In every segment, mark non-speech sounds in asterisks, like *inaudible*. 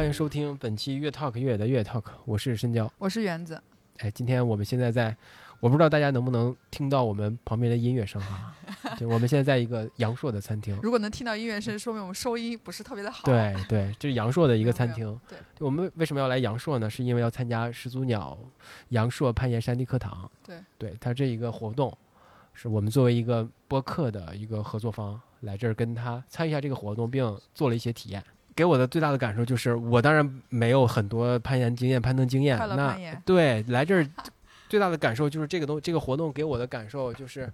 好，欢迎收听本期越 Talk 越野的越 Talk，我是申娇。我是园子，哎，今天我们现在在，我不知道大家能不能听到我们旁边的音乐声啊？*laughs* 对，我们现在在一个阳朔的餐厅。如果能听到音乐声，说明我们收音不是特别的好。对对，这是阳朔的一个餐厅。对，我们为什么要来阳朔呢？是因为要参加始祖鸟阳朔攀岩山地课堂。对，对，它这一个活动，是我们作为一个播客的一个合作方来这儿跟他参与一下这个活动，并做了一些体验。给我的最大的感受就是，我当然没有很多攀岩经验、攀登经验。那对来这儿 *laughs* 最大的感受就是这个东这个活动给我的感受就是，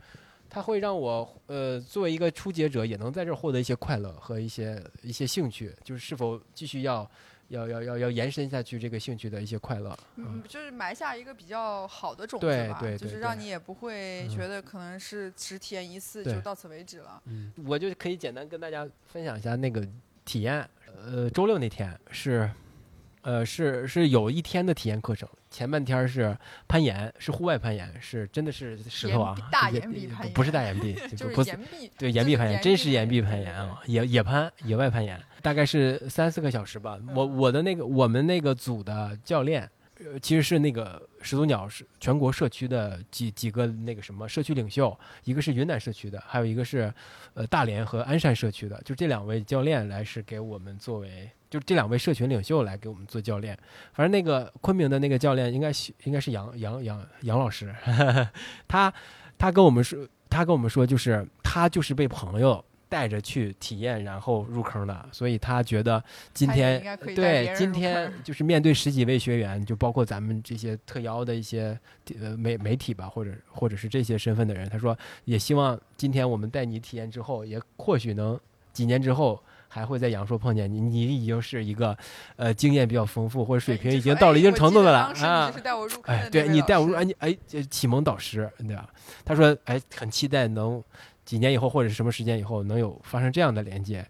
它会让我呃作为一个初阶者也能在这儿获得一些快乐和一些一些兴趣，就是是否继续要要要要要延伸下去这个兴趣的一些快乐。嗯，就是埋下一个比较好的种子吧，对对对就是让你也不会嗯觉得可能是只体验一次就到此为止了。嗯，我就可以简单跟大家分享一下那个体验。呃，周六那天是，呃，是是有一天的体验课程，前半天是攀岩，是户外攀岩，是真的是石头啊，大岩壁攀岩不是大岩壁，就是不是岩壁，对，就是岩壁攀岩，真是岩壁攀岩啊，野野攀、野外攀岩，大概是三四个小时吧。我我的那个我们那个组的教练，呃，其实是那个始祖鸟是全国社区的几几个那个什么社区领袖，一个是云南社区的，还有一个是呃大连和鞍山社区的，就这两位教练来是给我们作为。就这两位社群领袖来给我们做教练，反正那个昆明的那个教练应该是应该是杨杨杨杨老师，*laughs* 他他跟我们说，他跟我们说，就是他就是被朋友带着去体验，然后入坑的，所以他觉得今天对今天 *laughs* 就是面对十几位学员，就包括咱们这些特邀的一些呃媒媒体吧，或者或者是这些身份的人，他说也希望今天我们带你体验之后，也或许能几年之后。还会在阳朔碰见你，你已经是一个，呃，经验比较丰富或者水平已经到了一定程度的了啊哎对你带我入，哎，你哎，启蒙导师，对吧？他说，哎，很期待能几年以后或者是什么时间以后能有发生这样的连接。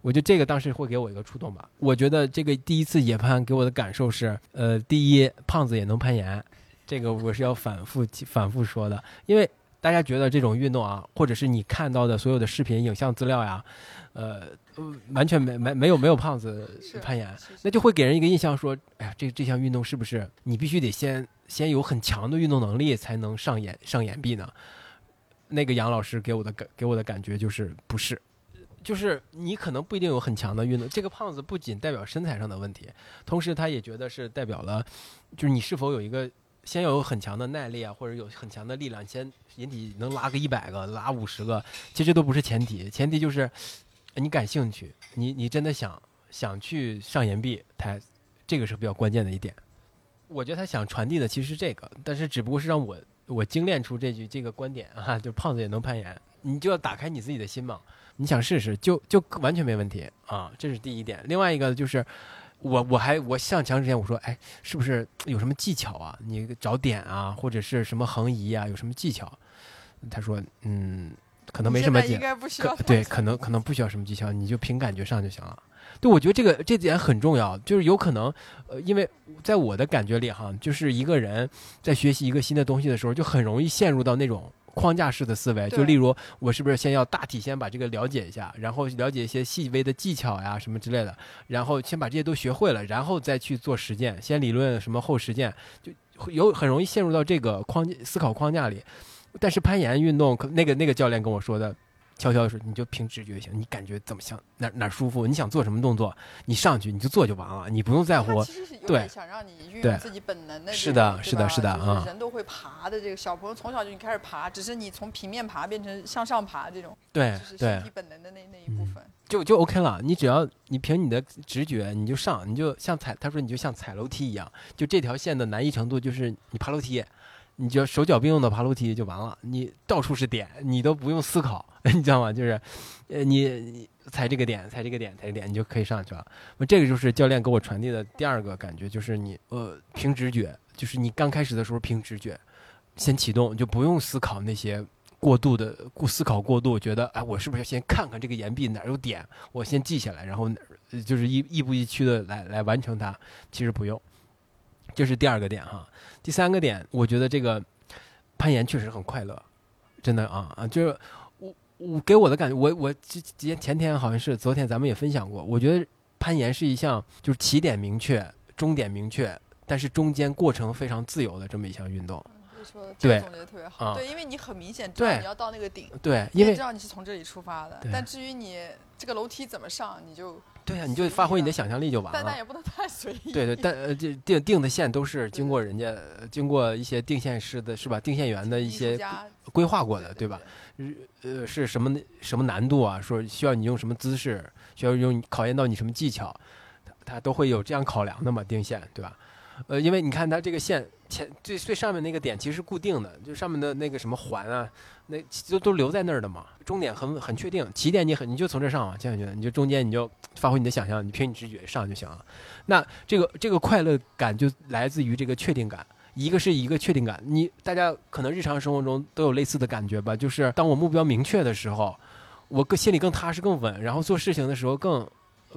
我觉得这个当时会给我一个触动吧。我觉得这个第一次野攀给我的感受是，呃，第一，胖子也能攀岩，这个我是要反复反复说的，因为大家觉得这种运动啊，或者是你看到的所有的视频、影像资料呀，呃，呃完全没没没有没有胖子攀岩，那就会给人一个印象说，哎呀，这这项运动是不是你必须得先先有很强的运动能力才能上岩上岩壁呢？那个杨老师给我的感给我的感觉就是不是，就是你可能不一定有很强的运动。这个胖子不仅代表身材上的问题，同时他也觉得是代表了，就是你是否有一个先有很强的耐力啊，或者有很强的力量，先引体能拉个一百个，拉五十个，其实都不是前提，前提就是你感兴趣，你你真的想想去上岩壁，他这个是比较关键的一点。我觉得他想传递的其实是这个，但是只不过是让我我精炼出这句这个观点啊，*laughs* 就胖子也能攀岩，你就要打开你自己的心嘛，你想试试就就完全没问题啊，这是第一点。另外一个就是。我我还我上墙之前我说，哎，是不是有什么技巧啊？你找点啊，或者是什么横移啊，有什么技巧？他说，嗯，可能没什么技你现在应该不需要可对，可能可能不需要什么技巧，你就凭感觉上就行了。对，我觉得这个这点很重要，就是有可能，呃，因为在我的感觉里哈，就是一个人在学习一个新的东西的时候，就很容易陷入到那种框架式的思维。就例如，我是不是先要大体先把这个了解一下，然后了解一些细微的技巧呀什么之类的，然后先把这些都学会了，然后再去做实践，先理论什么后实践，就会有很容易陷入到这个框架思考框架里。但是攀岩运动，可那个那个教练跟我说的，悄悄说你就凭直觉就行，你感觉怎么想哪哪舒服，你想做什么动作，你上去你就做就完了，你不用在乎。其实是有对点想让你运用自己本能的，是的是的是的啊人都会爬的这个小朋友从小就开始爬，只是你从平面爬变成向上爬这种，对就是对身体，本能的那那一部嗯分。就就 OK 了。你只要你凭你的直觉，你就上，你就像踩，他说你就像踩楼梯一样，就这条线的难易程度就是你爬楼梯，你就手脚并用的爬楼梯就完了，你到处是点，你都不用思考，*laughs* 你知道吗？就是，呃，你你踩这个点，踩这个点，踩这个点，你就可以上去了。那这个就是教练给我传递的第二个感觉，就是你呃凭直觉，就是你刚开始的时候凭直觉，先启动，就不用思考那些。过度的过思考过度，觉得哎，我是不是要先看看这个岩壁哪有点，我先记下来，然后就是一亦步一趋的来来完成它。其实不用，这是第二个点哈。第三个点，我觉得这个攀岩确实很快乐，真的啊啊，就是我我给我的感觉，我我之前前天好像是昨天咱们也分享过，我觉得攀岩是一项就是起点明确、终点明确，但是中间过程非常自由的这么一项运动。说的对总结的特别好，啊对，因为你很明显知道对你要到那个顶，对，因为知道你是从这里出发的，但至于你这个楼梯怎么上，你就对呀、你就发挥你的想象力就完了。但但也不能太随意。对对，但呃，这定定的线都是经过人家呃经过一些定线师的是吧？定线员的一些家规划过的，对吧？？呃，是什么什么难度啊？说需要你用什么姿势，需要用考验到你什么技巧，它它都会有这样考量的嘛？定线对吧？呃，因为你看它这个线前最最上面那个点其实是固定的，就上面的那个什么环啊，那都都留在那儿的嘛。终点很很确定，起点你很你就从这上啊，这样觉得，你就中间你就发挥你的想象，你凭你直觉上就行了。那这个这个快乐感就来自于这个确定感。一个是一个确定感，你大家可能日常生活中都有类似的感觉吧，就是当我目标明确的时候，我更心里更踏实、更稳，然后做事情的时候更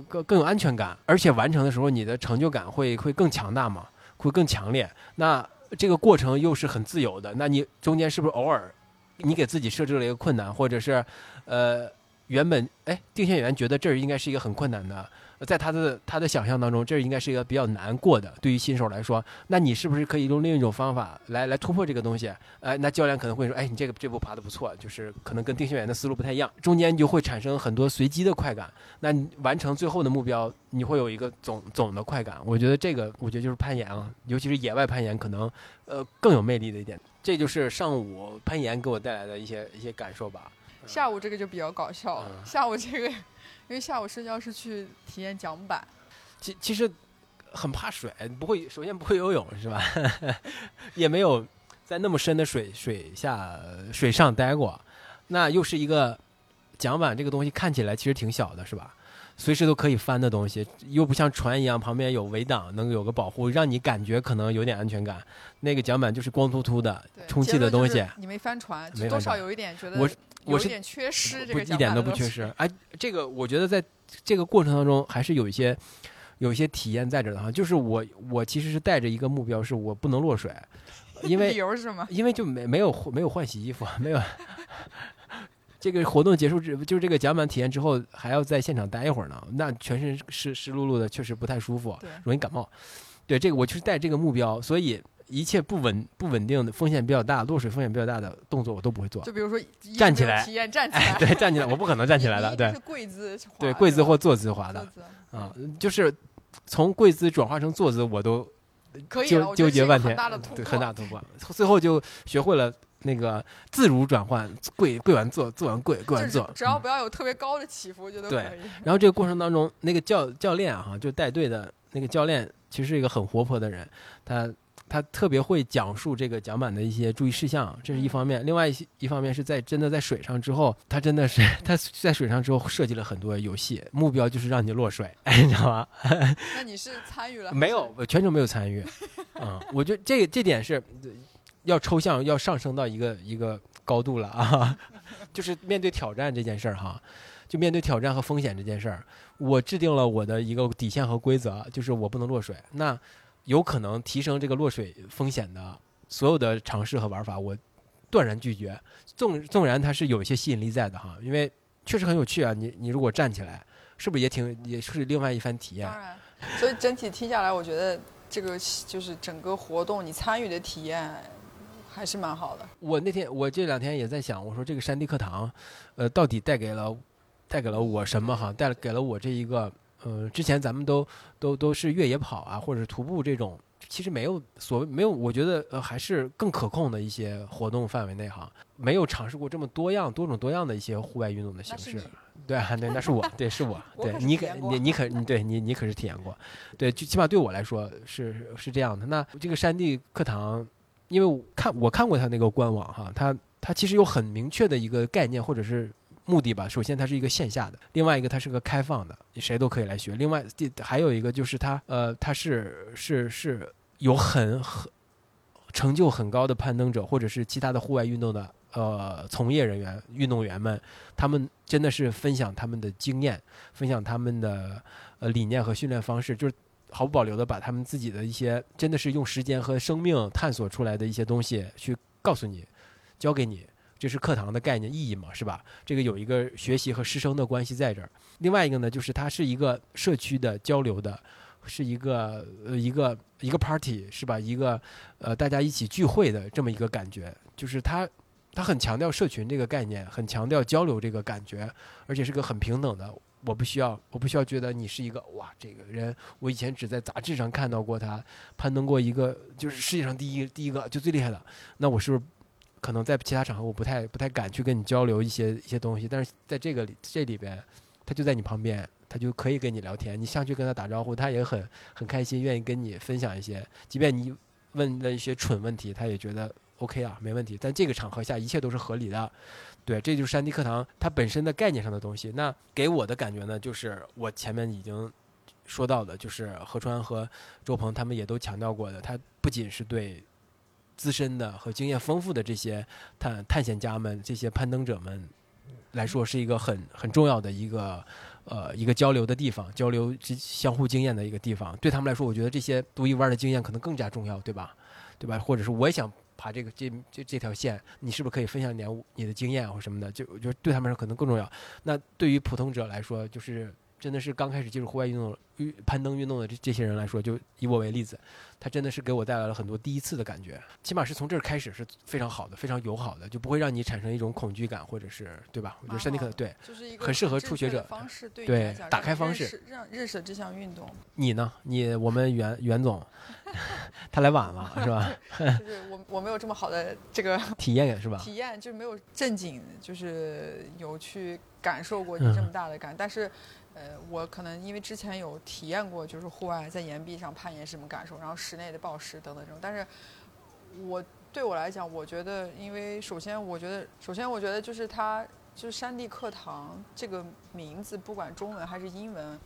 更更有安全感，而且完成的时候你的成就感会会更强大嘛，会更强烈。那这个过程又是很自由的，那你中间是不是偶尔你给自己设置了一个困难，或者是呃原本哎定线员觉得这儿应该是一个很困难的。在他的他的想象当中，这应该是一个比较难过的，对于新手来说，那你是不是可以用另一种方法来来突破这个东西？哎，那教练可能会说，哎，你这个这步爬的不错，就是可能跟定线员的思路不太一样，中间就会产生很多随机的快感。那你完成最后的目标，你会有一个总总的快感。我觉得这个，我觉得就是攀岩啊，尤其是野外攀岩，可能呃更有魅力的一点。这就是上午攀岩给我带来的一些一些感受吧。下午这个就比较搞笑了，嗯下午这个，因为下午睡觉是去体验桨板，其其实很怕水，不会，首先不会游泳是吧？*laughs* 也没有在那么深的水水下水上待过，那又是一个桨板这个东西看起来其实挺小的，是吧？随时都可以翻的东西，又不像船一样旁边有围挡，能有个保护，让你感觉可能有点安全感。那个桨板就是光秃秃的，充气的东西你没翻船，就多少有一点觉得我我是有一点缺失，这一点都不缺失。哎，这个我觉得在这个过程当中还是有一些有一些体验在这的哈。就是我我其实是带着一个目标，是我不能落水，因 *laughs* 理为由是什么？因为就没没有没有换洗衣服，没有。这个活动结束之，就是这个桨板体验之后，还要在现场待一会儿呢，那全身湿湿漉漉的，确实不太舒服，对，容易感冒。对，这个我就是带这个目标，所以一切不稳不稳定的、风险比较大、落水风险比较大的动作，我都不会做。就比如说站起来体验站 *laughs* 起哎，来，对，站起来，我不可能站起来的，对是，跪姿滑对，跪姿或坐姿滑的啊，就是从跪姿转化成坐姿，我都可以，纠纠结半天很大的突，对，破，很大突破。最后就学会了那个自如转换，跪跪完坐，坐完跪，跪完坐。嗯只要不要有特别高的起伏，我觉得对可以。然后这个过程当中，那个教教练哈、就带队的那个教练，其实是一个很活泼的人，他他特别会讲述这个桨板的一些注意事项，这是一方面。另外一些一方面是在真的在水上之后，他真的是他在水上之后设计了很多游戏，目标就是让你落水，*laughs* 你知道吗？*laughs* 那你是参与了？没有，，我全程没有参与。*laughs* 嗯，我觉得这这点是要抽象，要上升到一个一个高度了啊，*laughs* 就是面对挑战这件事儿哈，就面对挑战和风险这件事儿，我制定了我的一个底线和规则，就是我不能落水。那有可能提升这个落水风险的所有的尝试和玩法，我断然拒绝。纵纵然它是有一些吸引力在的哈，因为确实很有趣啊。你你如果站起来，是不是也挺也是另外一番体验当？然。所以整体听下来，我觉得这个就是整个活动你参与的体验还是蛮好的。我那天我这两天也在想，我说这个山地课堂，呃，到底带给了带给了我什么哈？带给了我这一个呃，之前咱们都都都是越野跑啊，或者是徒步这种，其实没有所谓没有，我觉得呃还是更可控的一些活动范围内哈，没有尝试过这么多样多种多样的一些户外运动的形式。*laughs* 对啊，对，那是我，对，是我，*laughs* 对你可你你可你对你你可是体验过，对，就起码对我来说是是这样的。那这个山地课堂，因为我看我看过他那个官网哈，他他其实有很明确的一个概念或者是目的吧。首先，它是一个线下的；另外一个，它是个开放的，谁都可以来学。另外，第还有一个就是它呃，它是是是有很很成就很高的攀登者或者是其他的户外运动的呃从业人员、运动员们，他们真的是分享他们的经验，分享他们的呃理念和训练方式，就是毫不保留的把他们自己的一些真的是用时间和生命探索出来的一些东西去告诉你、教给你。这是课堂的概念意义嘛，是吧？这个有一个学习和师生的关系在这儿。另外一个呢，就是它是一个社区的交流的，是一个呃一个一个 party 是吧？一个呃大家一起聚会的这么一个感觉，就是它它很强调社群这个概念，很强调交流这个感觉，而且是个很平等的。我不需要，我不需要觉得你是一个哇，这个人我以前只在杂志上看到过他攀登过一个就是世界上第一第一个就最厉害的，那我是不是可能在其他场合我不太不太敢去跟你交流一些一些东西，但是在这个这里边，他就在你旁边，他就可以跟你聊天，你上去跟他打招呼，他也很很开心，愿意跟你分享一些，即便你问了一些蠢问题，他也觉得 OK 啊，没问题。但这个场合下一切都是合理的。对，这就是山地课堂它本身的概念上的东西。那给我的感觉呢，就是我前面已经说到的，就是何川和周鹏他们也都强调过的，它不仅是对资深的和经验丰富的这些探探险家们、这些攀登者们来说，是一个很很重要的一个呃一个交流的地方，交流相互经验的一个地方。对他们来说，我觉得这些独一无二的经验可能更加重要，对吧？对吧？或者是我也想。爬这个这这这条线，你是不是可以分享点你的经验或什么的？就就对他们说可能更重要。那对于普通者来说，就是真的是刚开始接触户外运动、运攀登运动的这这些人来说，就以我为例子，他真的是给我带来了很多第一次的感觉。起码是从这儿开始是非常好的，非常友好的，就不会让你产生一种恐惧感，或者是对吧？我觉得山地课对，就是一个很适合初学者方式，对打开方式，让认识这项运动。你呢？你我们袁袁总。*laughs* 他来晚了，是吧？*laughs* 就是我我没有这么好的这个 *laughs* 体验，是吧？体验就是没有正经，就是有去感受过你这么大的感。但是，呃，我可能因为之前有体验过，就是户外在岩壁上攀岩是什么感受，然后室内的暴食等等这种。但是，我对我来讲，我觉得，因为首先，我觉得，首先，我觉得就是它就是山地课堂这个名字，不管中文还是英文。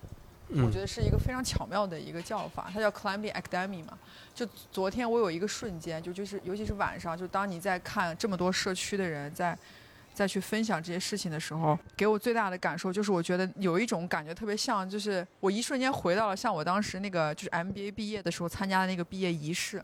我觉得是一个非常巧妙的一个叫法，它叫 Climbing Academy 嘛。就昨天我有一个瞬间，就就是尤其是晚上，就当你在看这么多社区的人在再去分享这些事情的时候，给我最大的感受就是，我觉得有一种感觉特别像，就是我一瞬间回到了像我当时那个就是 MBA 毕业的时候参加的那个毕业仪式。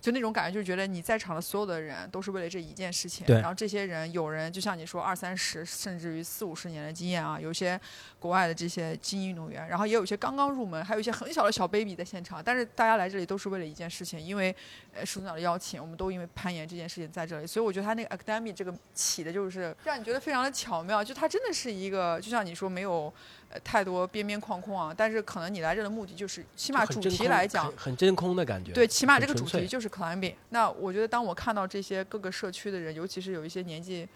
就那种感觉，就是觉得你在场的所有的人都是为了这一件事情。然后这些人，有人就像你说二三十，甚至于四五十年的经验啊，有些国外的这些精英运动员，然后也有一些刚刚入门，还有一些很小的小 baby 在现场。但是大家来这里都是为了一件事情，因为呃署长的邀请，我们都因为攀岩这件事情在这里。所以我觉得他那个 academy 这个起的就是让你觉得非常的巧妙，就他真的是一个，就像你说没有。呃，太多边边框框啊！但是可能你来这的目的就是，起码主题来讲，很真空的感觉。对，起码这个主题就是 climbing。那我觉得，当我看到这些各个社区的人，尤其是有一些年纪，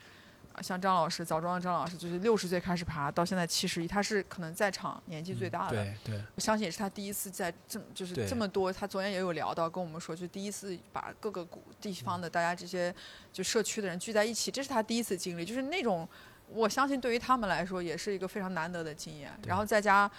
像张老师，枣庄的张老师，就是六十岁开始爬，到现在七十一，他是可能在场年纪最大的。对对。我相信也是他第一次在这么，就是这么多。他昨天也有聊到，跟我们说，就第一次把各个地方的大家这些就社区的人聚在一起，这是他第一次经历，就是那种。我相信对于他们来说也是一个非常难得的经验。然后在家，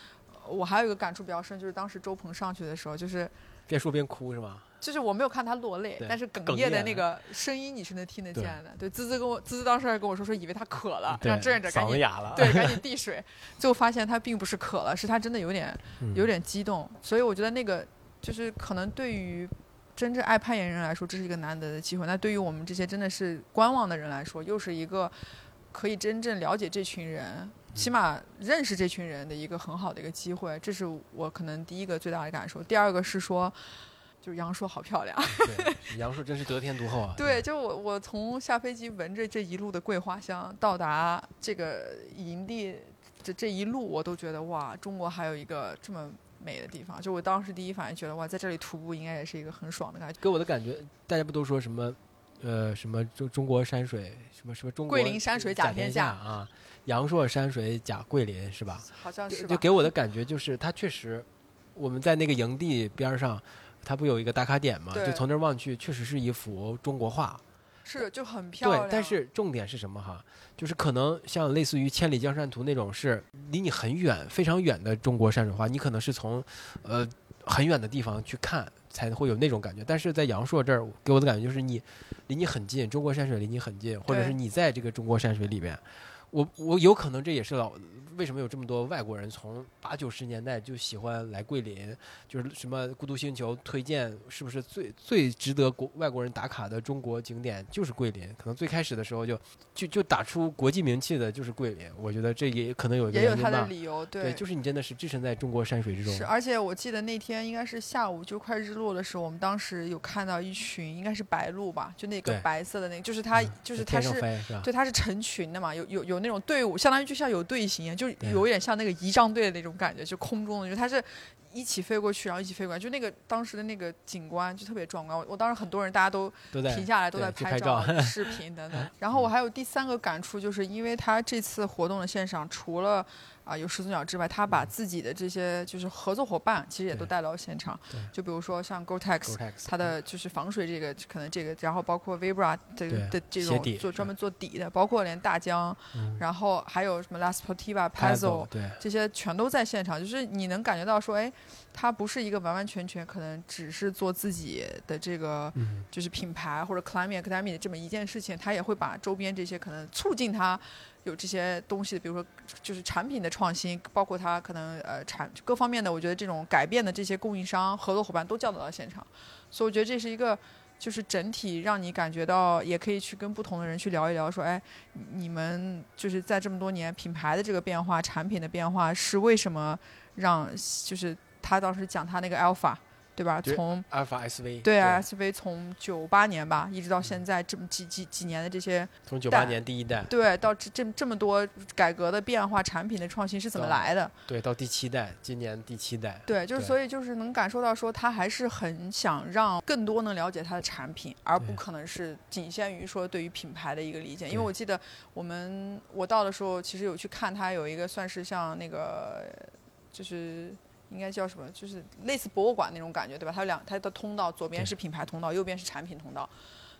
我还有一个感触比较深，就是当时周鹏上去的时候，就是边说边哭是吗？就是我没有看他落泪，但是哽咽的那个声音你是能听得见的。对，滋滋跟我滋滋当时还跟我说说以为他渴了，让志愿者赶紧哑了，对，赶紧 *laughs* 递水。最后发现他并不是渴了，是他真的有点有点激动。所以我觉得那个就是可能对于真正爱攀岩人来说，这是一个难得的机会。那对于我们这些真的是观望的人来说，又是一个。可以真正了解这群人，起码认识这群人的一个很好的一个机会，这是我可能第一个最大的感受。第二个是说，就是杨硕好漂亮，对杨硕真是得天独厚啊。*laughs* 对，就我我从下飞机闻着这一路的桂花香，到达这个营地这这一路，我都觉得哇，中国还有一个这么美的地方。就我当时第一反应觉得哇，在这里徒步应该也是一个很爽的感觉。给我的感觉，大家不都说什么？呃，什么中中国山水，什么什么中桂林山水甲天下啊，阳朔山水甲桂林是吧？好像是。就给我的感觉就是，它确实，我们在那个营地边上，它不有一个打卡点吗？就从那儿望去，确实是一幅中国画。是，就很漂亮。对，但是重点是什么哈？就是可能像类似于《千里江山图》那种，是离你很远、非常远的中国山水画，你可能是从呃很远的地方去看。才会有那种感觉，但是在阳朔这儿给我的感觉就是你离你很近，中国山水离你很近，或者是你在这个中国山水里边，我我有可能这也是老为什么有这么多外国人从八九十年代就喜欢来桂林，就是什么孤独星球推荐是不是最最值得国外国人打卡的中国景点就是桂林？可能最开始的时候就就就打出国际名气的就是桂林，我觉得这也可能有一个也有它原因吧。的理由，对，就是你真的是置身在中国山水之中。是，而且我记得那天应该是下午就快日落的时候，我们当时有看到一群应该是白鹭吧，就那个白色的那个，就是它，嗯就是它。是？对，它是成群的嘛，有有有那种队伍，相当于就像有队形一样，就有点像那个仪仗队的那种感觉，就空中的，就它是一起飞过去，然后一起飞过来，就那个当时的那个景观就特别壮观。我我当时很多人大家都停下来都在拍照、照视频等等。*laughs* 然后我还有第三个感触，就是因为他这次活动的现场，除了啊、有始祖鸟之外，他把自己的这些就是合作伙伴，其实也都带到现场对。就比如说像 Gore-Tex，Gore-Tex 它的就是防水这个可能这个，然后包括 Vibra 的对的这种做专门做底的，包括连大疆，嗯。然后还有什么 La Sportiva、Pezzo，Pezzo 对。这些全都在现场，就是你能感觉到说，哎，它不是一个完完全全可能只是做自己的这个嗯。就是品牌或者 Climate Academy 的这么一件事情，它也会把周边这些可能促进它有这些东西，比如说就是产品的创新，包括它可能呃产各方面的，我觉得这种改变的这些供应商合作伙伴都叫得到现场，所以我觉得这是一个。就是整体让你感觉到，也可以去跟不同的人去聊一聊，说，哎，你们就是在这么多年品牌的这个变化、产品的变化，是为什么让就是他当时讲他那个 Alpha，对吧？从阿尔法 SV 对啊，SV 从九八年吧，一直到现在这么几几几年的这些，从九八年第一代，对，到这这这么多改革的变化、产品的创新是怎么来的？对，到第七代，今年第七代，对，就是所以就是能感受到说，他还是很想让更多能了解他的产品，而不可能是仅限于说对于品牌的一个理解。因为我记得我们我到的时候，其实有去看他有一个算是像那个就是。应该叫什么？就是类似博物馆那种感觉，对吧？它有两，它的通道，左边是品牌通道，右边是产品通道，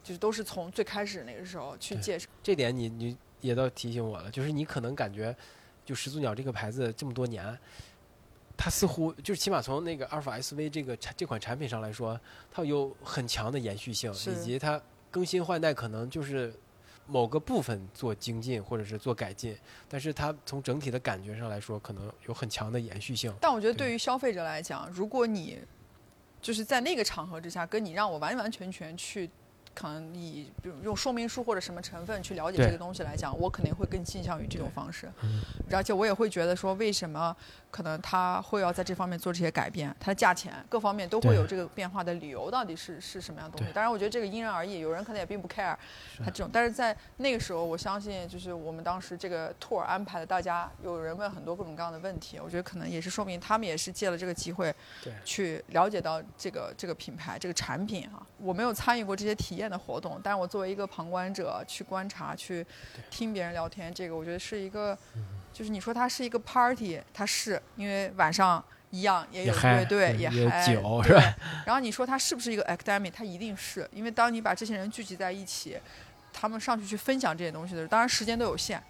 就是都是从最开始那个时候去介绍。这点你你也倒提醒我了，就是你可能感觉，就始祖鸟这个牌子这么多年，它似乎就是起码从那个阿尔法 SV 这个产这款产品上来说，它有很强的延续性，以及它更新换代可能就是某个部分做精进或者是做改进，但是它从整体的感觉上来说，可能有很强的延续性。但我觉得对于消费者来讲，如果你就是在那个场合之下，跟你让我完完全全去，可能以比如用说明书或者什么成分去了解这个东西来讲，我肯定会更倾向于这种方式。嗯而且我也会觉得说，为什么可能他会要在这方面做这些改变？它的价钱各方面都会有这个变化的理由，到底是是什么样的东西？当然，我觉得这个因人而异，有人可能也并不 care 他这种。但是在那个时候，我相信就是我们当时这个 tour 安排的，大家有人问很多各种各样的问题，我觉得可能也是说明他们也是借了这个机会对，去了解到这个这个品牌这个产品啊。我没有参与过这些体验的活动，但是我作为一个旁观者去观察、去听别人聊天，这个我觉得是一个，嗯就是你说它是一个 party，它是因为晚上一样也有乐队对也有也嗨酒是吧然后你说它是不是一个 academic？它一定是因为当你把这些人聚集在一起，他们上去去分享这些东西的时候，当然时间都有限，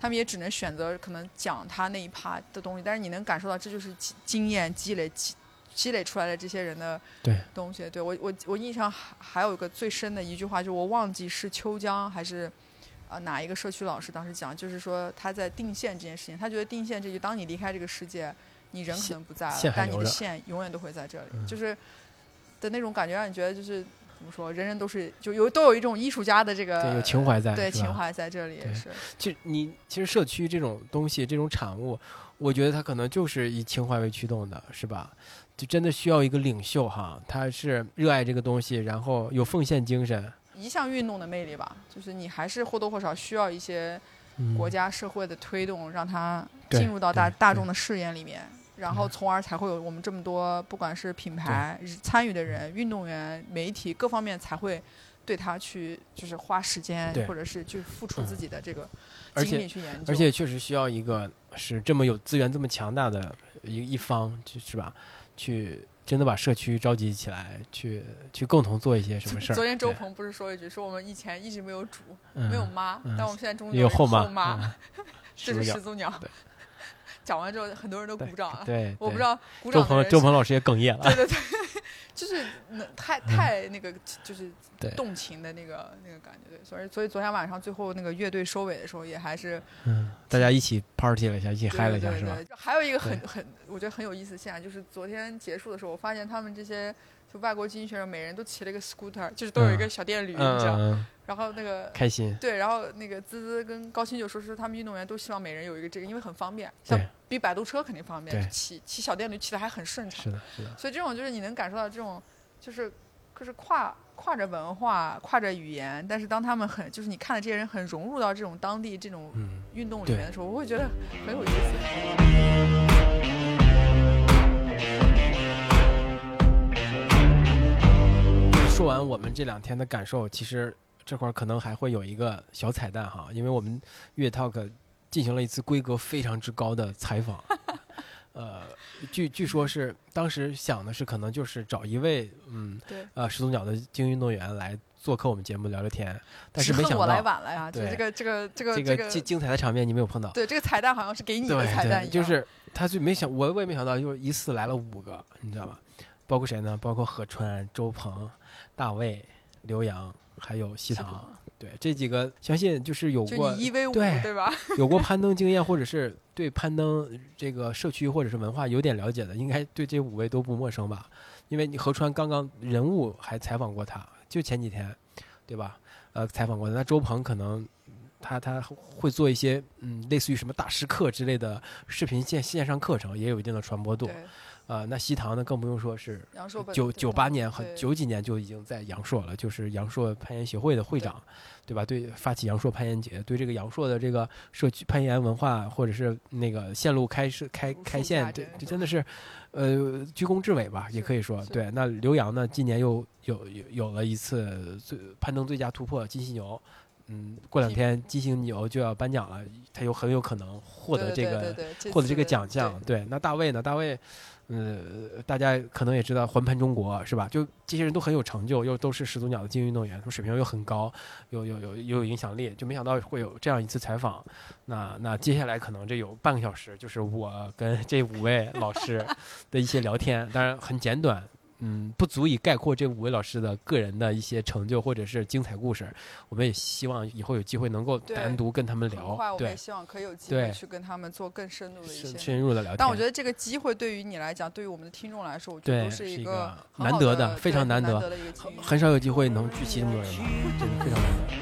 他们也只能选择可能讲他那一趴的东西，但是你能感受到这就是经经验积累积积累出来的这些人的对东西。对我我我印象还还有一个最深的一句话，就我忘记是秋江还是。啊，哪一个社区老师当时讲，就是说他在定线这件事情，他觉得定线这就当你离开这个世界，你人可能不在了但你的线永远都会在这里，嗯就是的那种感觉，让你觉得就是怎么说，人人都是就有都有一种艺术家的这个对，有情怀在，对情怀在这里也是，其实你其实社区这种东西，这种产物，我觉得它可能就是以情怀为驱动的，是吧？就真的需要一个领袖哈，他是热爱这个东西，然后有奉献精神。一项运动的魅力吧，就是你还是或多或少需要一些嗯、国家社会的推动，让它进入到大大众的视野里面，然后从而才会有我们这么多不管是品牌参与的人、运动员、媒体各方面才会对他去就是花时间或者是去付出嗯自己的这个精力去研究，而且确实需要一个是这么有资源这么强大的一一方，就是吧？去真的把社区召集起来，去去共同做一些什么事儿。昨天周鹏不是说一句，说我们以前一直没有主，嗯没有妈，嗯但我们现在终于有后后妈，*laughs* 嗯这是始祖鸟。讲完之后，很多人都鼓掌了。对，对我不知道鼓周鹏周鹏老师也哽咽了。对对对，就是那太太那个就是动情的那个那个感觉，对，所以所以昨天晚上最后那个乐队收尾的时候，也还是嗯，大家一起 party 了一下，一起嗨了一下，是吧对对？对还有一个很很我觉得很有意思的现象，就是昨天结束的时候，我发现他们这些就外国精英选手，每人都骑了一个 scooter，就是都有一个小电驴，嗯你知道，嗯，然后那个开心，对，然后那个滋滋跟高清就说是他们运动员都希望每人有一个这个，因为很方便，像比摆渡车肯定方便，骑骑小电驴骑的还很顺畅是。的，是的，所以这种就是你能感受到这种，就是就是跨跨着文化、跨着语言，但是当他们很就是你看的这些人很融入到这种当地这种嗯。运动里面的时候，我会觉得很有意思。说完我们这两天的感受，其实这块儿可能还会有一个小彩蛋哈，因为我们乐 talk 进行了一次规格非常之高的采访，*laughs* 呃，据据说是当时想的是可能就是找一位嗯对，呃始祖鸟的精英运动员来做客我们节目聊聊天，但是没想到我来晚了呀！就对这个这个这个这这个精精彩的场面你没有碰到。对这个彩蛋好像是给你的对彩蛋一样，对，就是他就没想，我我也没想到，就是一次来了五个，你知道吧？包括谁呢？包括何川、周鹏、大卫、刘洋，还有西塘。对这几个，相信就是有过一 v 五对对吧？有过攀登经验，或者是对攀登这个社区或者是文化有点了解的，应该对这五位都不陌生吧？因为你何川刚刚人物还采访过他，就前几天，对吧？呃，采访过他。那周鹏可能他他会做一些嗯，类似于什么大师课之类的视频线线上课程，也有一定的传播度。对，呃，那西塘呢，更不用说是九九八年和对九几年就已经在阳朔了，就是阳朔攀岩协会的会长，对吧？对，发起阳朔攀岩节，对这个阳朔的这个社区攀岩文化或者是那个线路开设开开线，这这真的是，呃，居功至伟吧，也可以说。对，那刘洋呢，今年又有有有了一次最攀登最佳突破金犀牛。嗯，过两天金星牛就要颁奖了，他有很有可能获得这个获得这个奖项。对，那大卫呢？大卫，呃，大家可能也知道环盘中国是吧？就这些人都很有成就，又都是始祖鸟的精英运动员，他们水平又很高，又有有又有影响力，就没想到会有这样一次采访。那那接下来可能这有半个小时，就是我跟这五位老师的一些聊天，当然很简短。嗯，不足以概括这五位老师的个人的一些成就或者是精彩故事。我们也希望以后有机会能够单独跟他们聊对，我们对也，希望可以有机对会去跟他们做更深入的一深些。深入的聊天。但我觉得这个机会对于你来讲，对于我们的听众来说，我觉得都是是一个难得的的非常难得很得的一个机遇。很少有机会能聚齐这么多人吧，真的非常难得。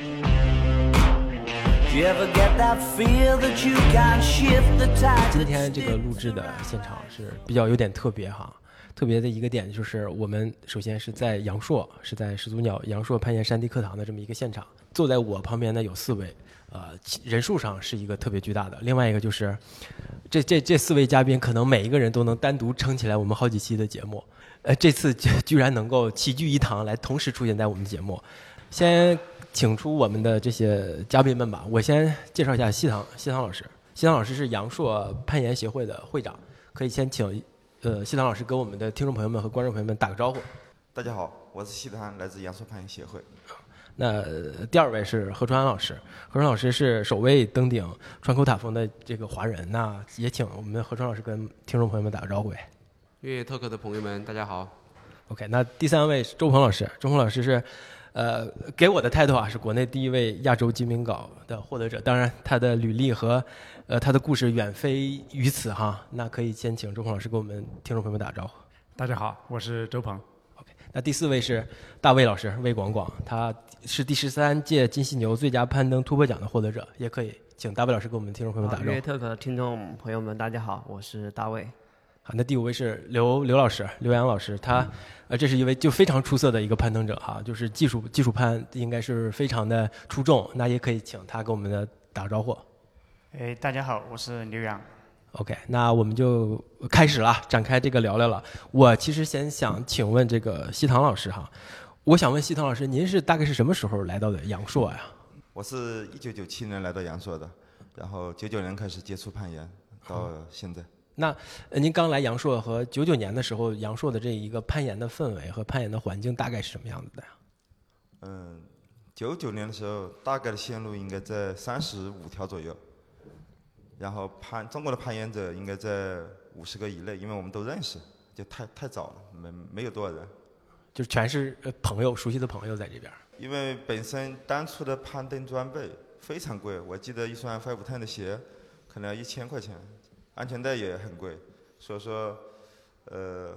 今天这个录制的现场是比较有点特别哈，特别的一个点就是我们首先是在阳朔，是在始祖鸟阳朔攀岩山地课堂的这么一个现场，坐在我旁边的有四位，呃，人数上是一个特别巨大的，另外一个就是这这这四位嘉宾可能每一个人都能单独撑起来我们好几期的节目，呃，这次居然能够齐聚一堂来同时出现在我们节目，先请出我们的这些嘉宾们吧。我先介绍一下西塘西塘老师，西塘老师是阳朔攀岩协会的会长，可以先请呃西塘老师跟我们的听众朋友们和观众朋友们打个招呼。大家好，我是西塘，来自阳朔攀岩协会。那呃第二位是何川老师，何川老师是首位登顶川口塔峰的这个华人。那也请我们何川老师跟听众朋友们打个招呼。呗越野特课的朋友们，大家好。OK，那第三位是周鹏老师，周鹏老师是，呃，给我的 title 啊，是国内第一位亚洲金铭镐的获得者。当然，他的履历和呃他的故事远非于此哈。那可以先请周鹏老师给我们听众朋友们打个招呼。大家好，我是周鹏。OK，那第四位是大卫老师，魏广广，他是第十三届金犀牛最佳攀登突破奖的获得者。也可以请大卫老师给我们听众朋友们打个招呼。越野特课的听众朋友们，大家好，我是大卫。好，那第五位是刘刘老师，刘洋老师，他呃，这是一位就非常出色的一个攀登者哈，就是技术技术攀应该是非常的出众。那也可以请他跟我们的打个招呼。哎，大家好，我是刘洋。OK，那我们就开始了，展开这个聊聊了。我其实先想请问这个西塘老师哈，我想问西塘老师，您是大概是什么时候来到的阳朔呀？我是一九九七年来到阳朔的，然后九九年开始接触攀岩，到现在。那呃您刚来阳朔和九九年的时候，阳朔的这一个攀岩的氛围和攀岩的环境大概是什么样子的呀？嗯，九九年的时候，大概的线路应该在三十五条左右，然后攀中国的攀岩者应该在五十个以内，因为我们都认识，就太太早了，没没有多少人。就全是呃朋友熟悉的朋友在这边。因为本身当初的攀登装备非常贵，我记得一双 Five Ten 的鞋可能要一千块钱，安全带也很贵，所以说，呃，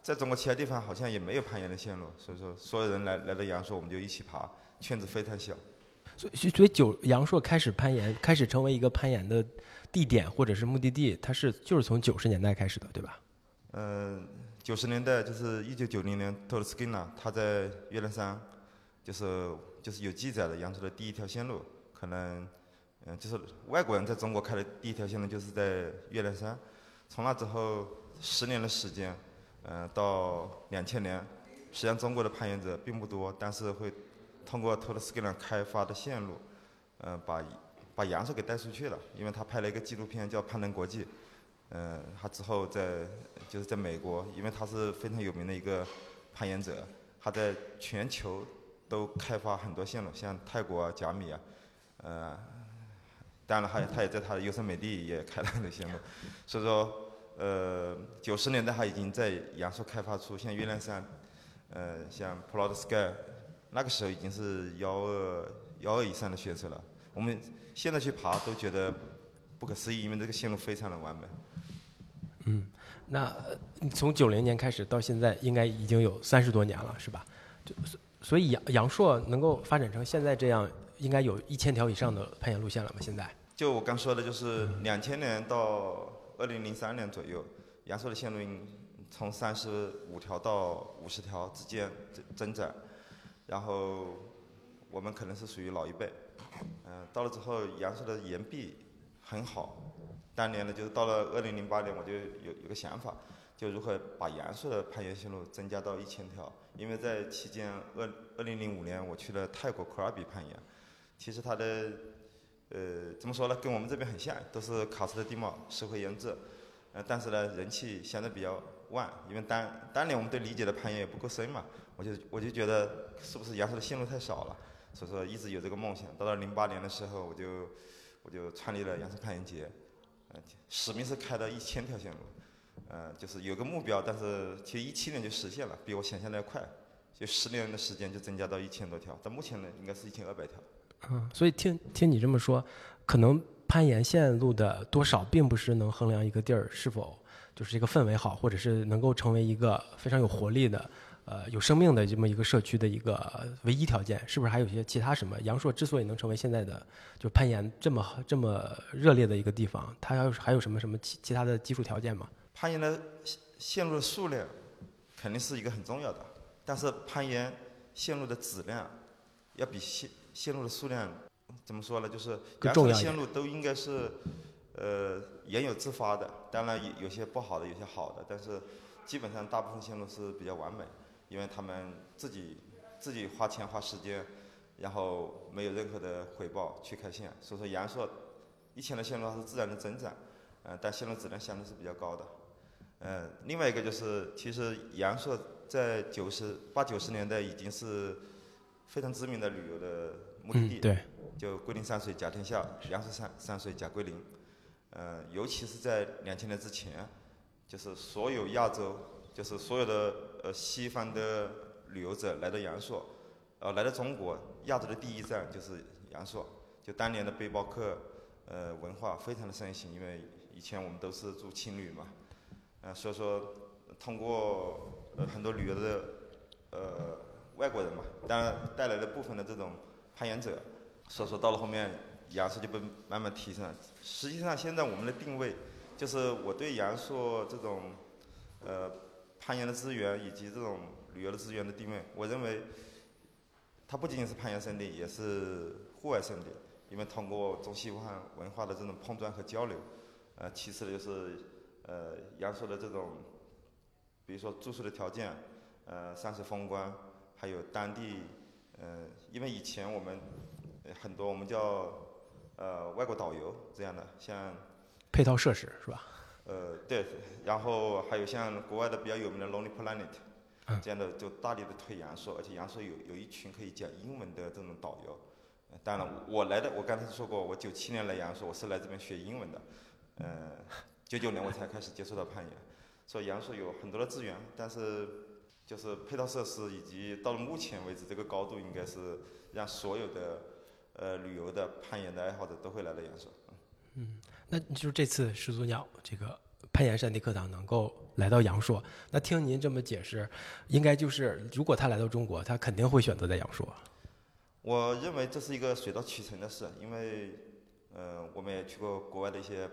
在中国其他地方好像也没有攀岩的线路，所以说所有人来来到阳朔我们就一起爬，圈子非常小。所以所以九阳朔开始攀岩，开始成为一个攀岩的地点或者是目的地，它是就是从九十年代开始的，对吧？嗯，九十年代就是一九九零年，托尔斯金纳他在月亮山，就是就是有记载的阳朔的第一条线路，可能嗯就是外国人在中国开的第一条线路就是在月亮山，从那之后十年的时间，嗯到两千年，实际上中国的攀岩者并不多，但是会通过托尔斯金纳开发的线路，嗯把把阳朔给带出去了，因为他拍了一个纪录片叫《攀登国际》。嗯，他之后在就是在美国，因为他是非常有名的一个攀岩者，他在全球都开发很多线路，像泰国啊、甲米啊，呃，当然了他他也在他的优胜美地也开了很多线路，所以说，呃，九十年代他已经在阳朔开发出像月亮山，呃，像 Proud Sky，那个时候已经是幺二幺二以上的选手了，我们现在去爬都觉得不可思议，因为这个线路非常的完美。嗯，那从九零年开始到现在，应该已经有三十多年了，是吧？就所所以阳阳朔能够发展成现在这样，应该有一千条以上的攀岩路线了吗？现在？就我刚说的，就是两千年到二零零三年左右，阳朔的线路从三十五条到五十条之间增增长，然后我们可能是属于老一辈，嗯、到了之后阳朔的岩壁很好，当年呢就是到了二零零八年，我就有有个想法，就如何把阳朔的攀岩线路增加到一千条，因为在期间二二零零五年我去了泰国库尔比攀岩，其实它的呃，怎么说呢？跟我们这边很像，都是喀斯特地貌，石灰岩质，呃，但是呢，人气相对比较旺，因为当当年我们对理解的攀岩也不够深嘛，我就我就觉得是不是阳朔的线路太少了，所以说一直有这个梦想。到了零八年的时候，我就我就创立了阳朔攀岩节，呃，使命是开到一千条线路，呃，就是有个目标，但是其实一七年就实现了，比我想象的要快，就十年的时间就增加到一千多条，到目前呢应该是一千二百条。嗯，所以听听你这么说，可能攀岩线路的多少并不是能衡量一个地儿是否就是这个氛围好，或者是能够成为一个非常有活力的、呃有生命的这么一个社区的一个唯一条件，是不是还有一些其他什么？阳朔之所以能成为现在的就攀岩这么这么热烈的一个地方，它还有还有什么什么其其他的基础条件吗？攀岩的线线路的数量肯定是一个很重要的，但是攀岩线路的质量要比线线路的数量怎么说呢？就是阳朔线路都应该是呃言有自发的，当然有有些不好的，有些好的，但是基本上大部分线路是比较完美，因为他们自己自己花钱花时间，然后没有任何的回报去开线，所以说阳朔以前的线路它是自然的增长，呃，但线路质量相对是比较高的。呃，另外一个就是，其实阳朔在九十八九十年代已经是非常知名的旅游的目的地，嗯，对，就桂林山水甲天下，阳朔山山水甲桂林。呃，尤其是在两千年之前，就是所有亚洲，就是所有的呃西方的旅游者来到阳朔，呃，来到中国，亚洲的第一站就是阳朔。就当年的背包客呃文化非常的盛行，因为以前我们都是住青旅嘛，呃，所以说通过呃很多旅游的呃外国人嘛，当然带来了部分的这种攀岩者，所以说到了后面阳朔就被慢慢提升了。实际上现在我们的定位就是我对阳朔这种呃攀岩的资源以及这种旅游的资源的定位，我认为它不仅仅是攀岩圣地，也是户外圣地，因为通过中西方文化的这种碰撞和交流，呃，其次的就是呃阳朔的这种，比如说住宿的条件，呃山水风光，还有当地，呃，因为以前我们呃很多我们叫呃外国导游这样的，像配套设施是吧？*laughs* 呃对，然后还有像国外的比较有名的 Lonely Planet 嗯这样的，就大力的推阳朔，而且阳朔有有一群可以讲英文的这种导游。呃当然，我来的，我刚才说过，我九七年来阳朔，我是来这边学英文的，呃，九九年我才开始接触到攀岩，所以阳朔有很多的资源，但是就是配套设施以及到了目前为止这个高度，应该是让所有的呃旅游的攀岩的爱好者都会来到阳朔。嗯那就是这次始祖鸟这个攀岩山地课堂能够来到阳朔，那听您这么解释，应该就是如果他来到中国，他肯定会选择在阳朔。我认为这是一个水到渠成的事，因为呃我们也去过国外的一些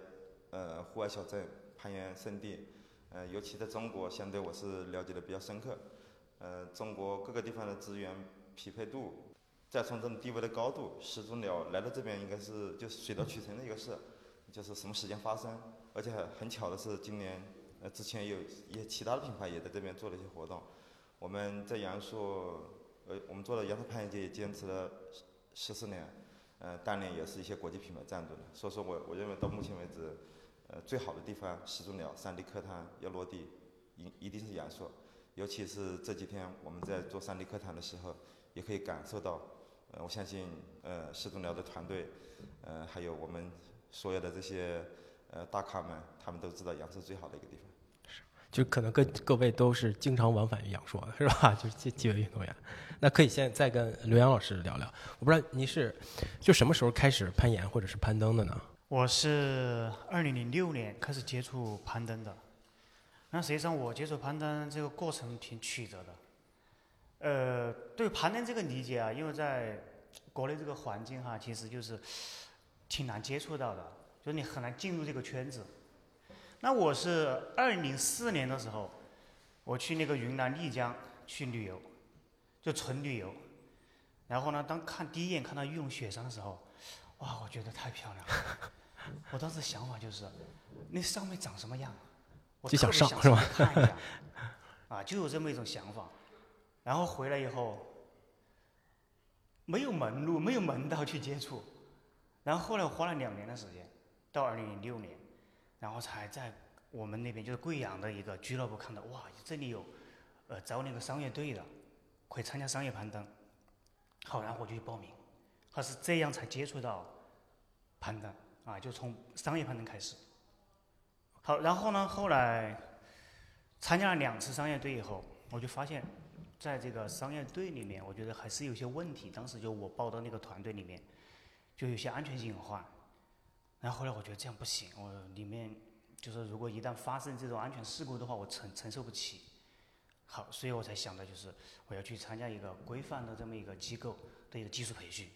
呃户外小镇、攀岩圣地，呃尤其在中国，相对我是了解的比较深刻。呃，中国各个地方的资源匹配度，再从这种地位的高度，始祖鸟来到这边应该是就是水到渠成的一个事，就是什么时间发生，而且很巧的是今年呃之前有一些其他的品牌也在这边做了一些活动，我们在阳朔。呃，我们做了阳朔攀岩节也坚持了十十四年，呃，当年也是一些国际品牌赞助的，所以说我我认为到目前为止，呃，最好的地方始祖鸟三 D 课堂要落地，一一定是阳朔，尤其是这几天我们在做三 D 课堂的时候，也可以感受到，呃，我相信呃始祖鸟的团队，呃，还有我们所有的这些呃大咖们，他们都知道阳朔最好的一个地方。是就可能各各位都是经常往返于阳朔，是吧？*laughs* 就是几几位运动员，那可以先再跟刘洋老师聊聊。我不知道您是就什么时候开始攀岩或者是攀登的呢？我是二零零六年开始接触攀登的。那实际上我接触攀登这个过程挺曲折的。呃，对攀登这个理解啊，因为在国内这个环境哈，其实就是挺难接触到的，就是你很难进入这个圈子。那我是二零零四年的时候，我去那个云南丽江去旅游，就纯旅游。然后呢，当看第一眼看到玉龙雪山的时候，哇，我觉得太漂亮了。我当时想法就是，那上面长什么样？我就想上是吧去看一下。啊，就有这么一种想法。然后回来以后，没有门路，没有门道去接触。然后后来我花了两年的时间，到二零零六年。然后才在我们那边就是贵阳的一个俱乐部看到，哇，这里有，呃，招那个商业队的，可以参加商业攀登。好，然后我就去报名，他是这样才接触到攀登啊，就从商业攀登开始。好，然后呢，后来参加了两次商业队以后，我就发现，在这个商业队里面，我觉得还是有些问题。当时就我报的那个团队里面，就有些安全隐患。然后后来我觉得这样不行，我里面就是如果一旦发生这种安全事故的话，我承承受不起。好，所以我才想到就是我要去参加一个规范的这么一个机构的一个技术培训。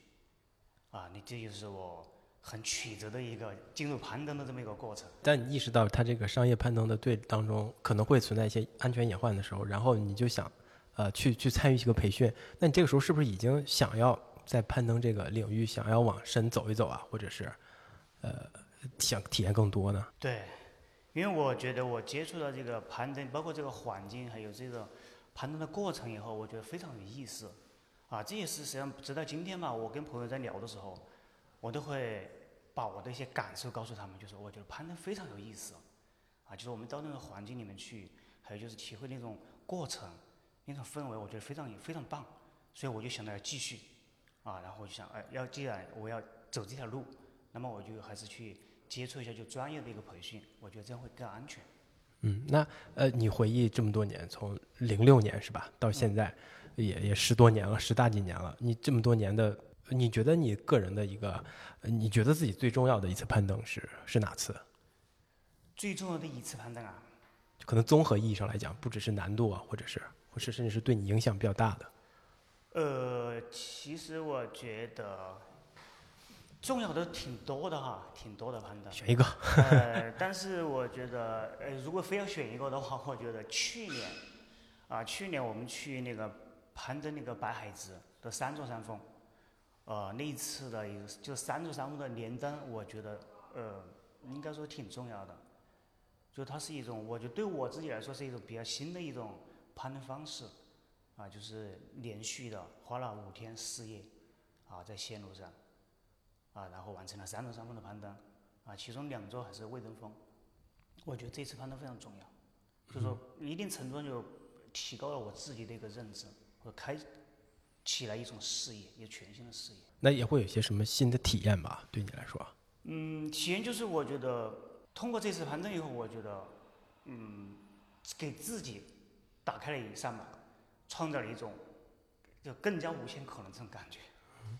啊，你这就是我很曲折的一个进入攀登的这么一个过程。但你意识到他这个商业攀登的队当中可能会存在一些安全隐患的时候，然后你就想，呃，去去参与一个培训。那你这个时候是不是已经想要在攀登这个领域想要往深走一走啊，或者是？呃，想体验更多呢？对，因为我觉得我接触到这个攀登，包括这个环境，还有这个攀登的过程以后，我觉得非常有意思。啊，这也是实际上直到今天吧，我跟朋友在聊的时候，我都会把我的一些感受告诉他们，就是我觉得攀登非常有意思。啊，就是我们到那个环境里面去，还有就是体会那种过程、那种氛围，我觉得非常非常棒。所以我就想到要继续，啊，然后我就想，哎，要既然我要走这条路。那么我就还是去接触一下就专业的一个培训，我觉得这样会更安全。嗯，那呃，你回忆这么多年，从零六年是吧，到现在也也十多年了，十大几年了。你这么多年的，你觉得你个人的一个，你觉得自己最重要的一次攀登是是哪次？最重要的一次攀登啊，可能综合意义上来讲，不只是难度啊，或者是，或是甚至是对你影响比较大的。呃，其实我觉得。重要的挺多的哈，挺多的攀登。选一个。呃，但是我觉得，呃，如果非要选一个的话，我觉得去年，啊，去年我们去那个攀登那个白海子的三座山峰，呃，那一次的一个就三座山峰的连登，我觉得，呃，应该说挺重要的。就它是一种，我觉得对我自己来说是一种比较新的一种攀登方式，啊，就是连续的花了五天四夜，啊，在线路上。啊，然后完成了三座山峰的攀登，啊，其中两座还是未登峰。我觉得这次攀登非常重要，就是说一定程度上就提高了我自己的一个认知，和开起来一种事业，一个全新的事业。那也会有些什么新的体验吧？对你来说？嗯，体验就是我觉得通过这次攀登以后，我觉得嗯，给自己打开了一扇门，创造了一种就更加无限可能这种感觉。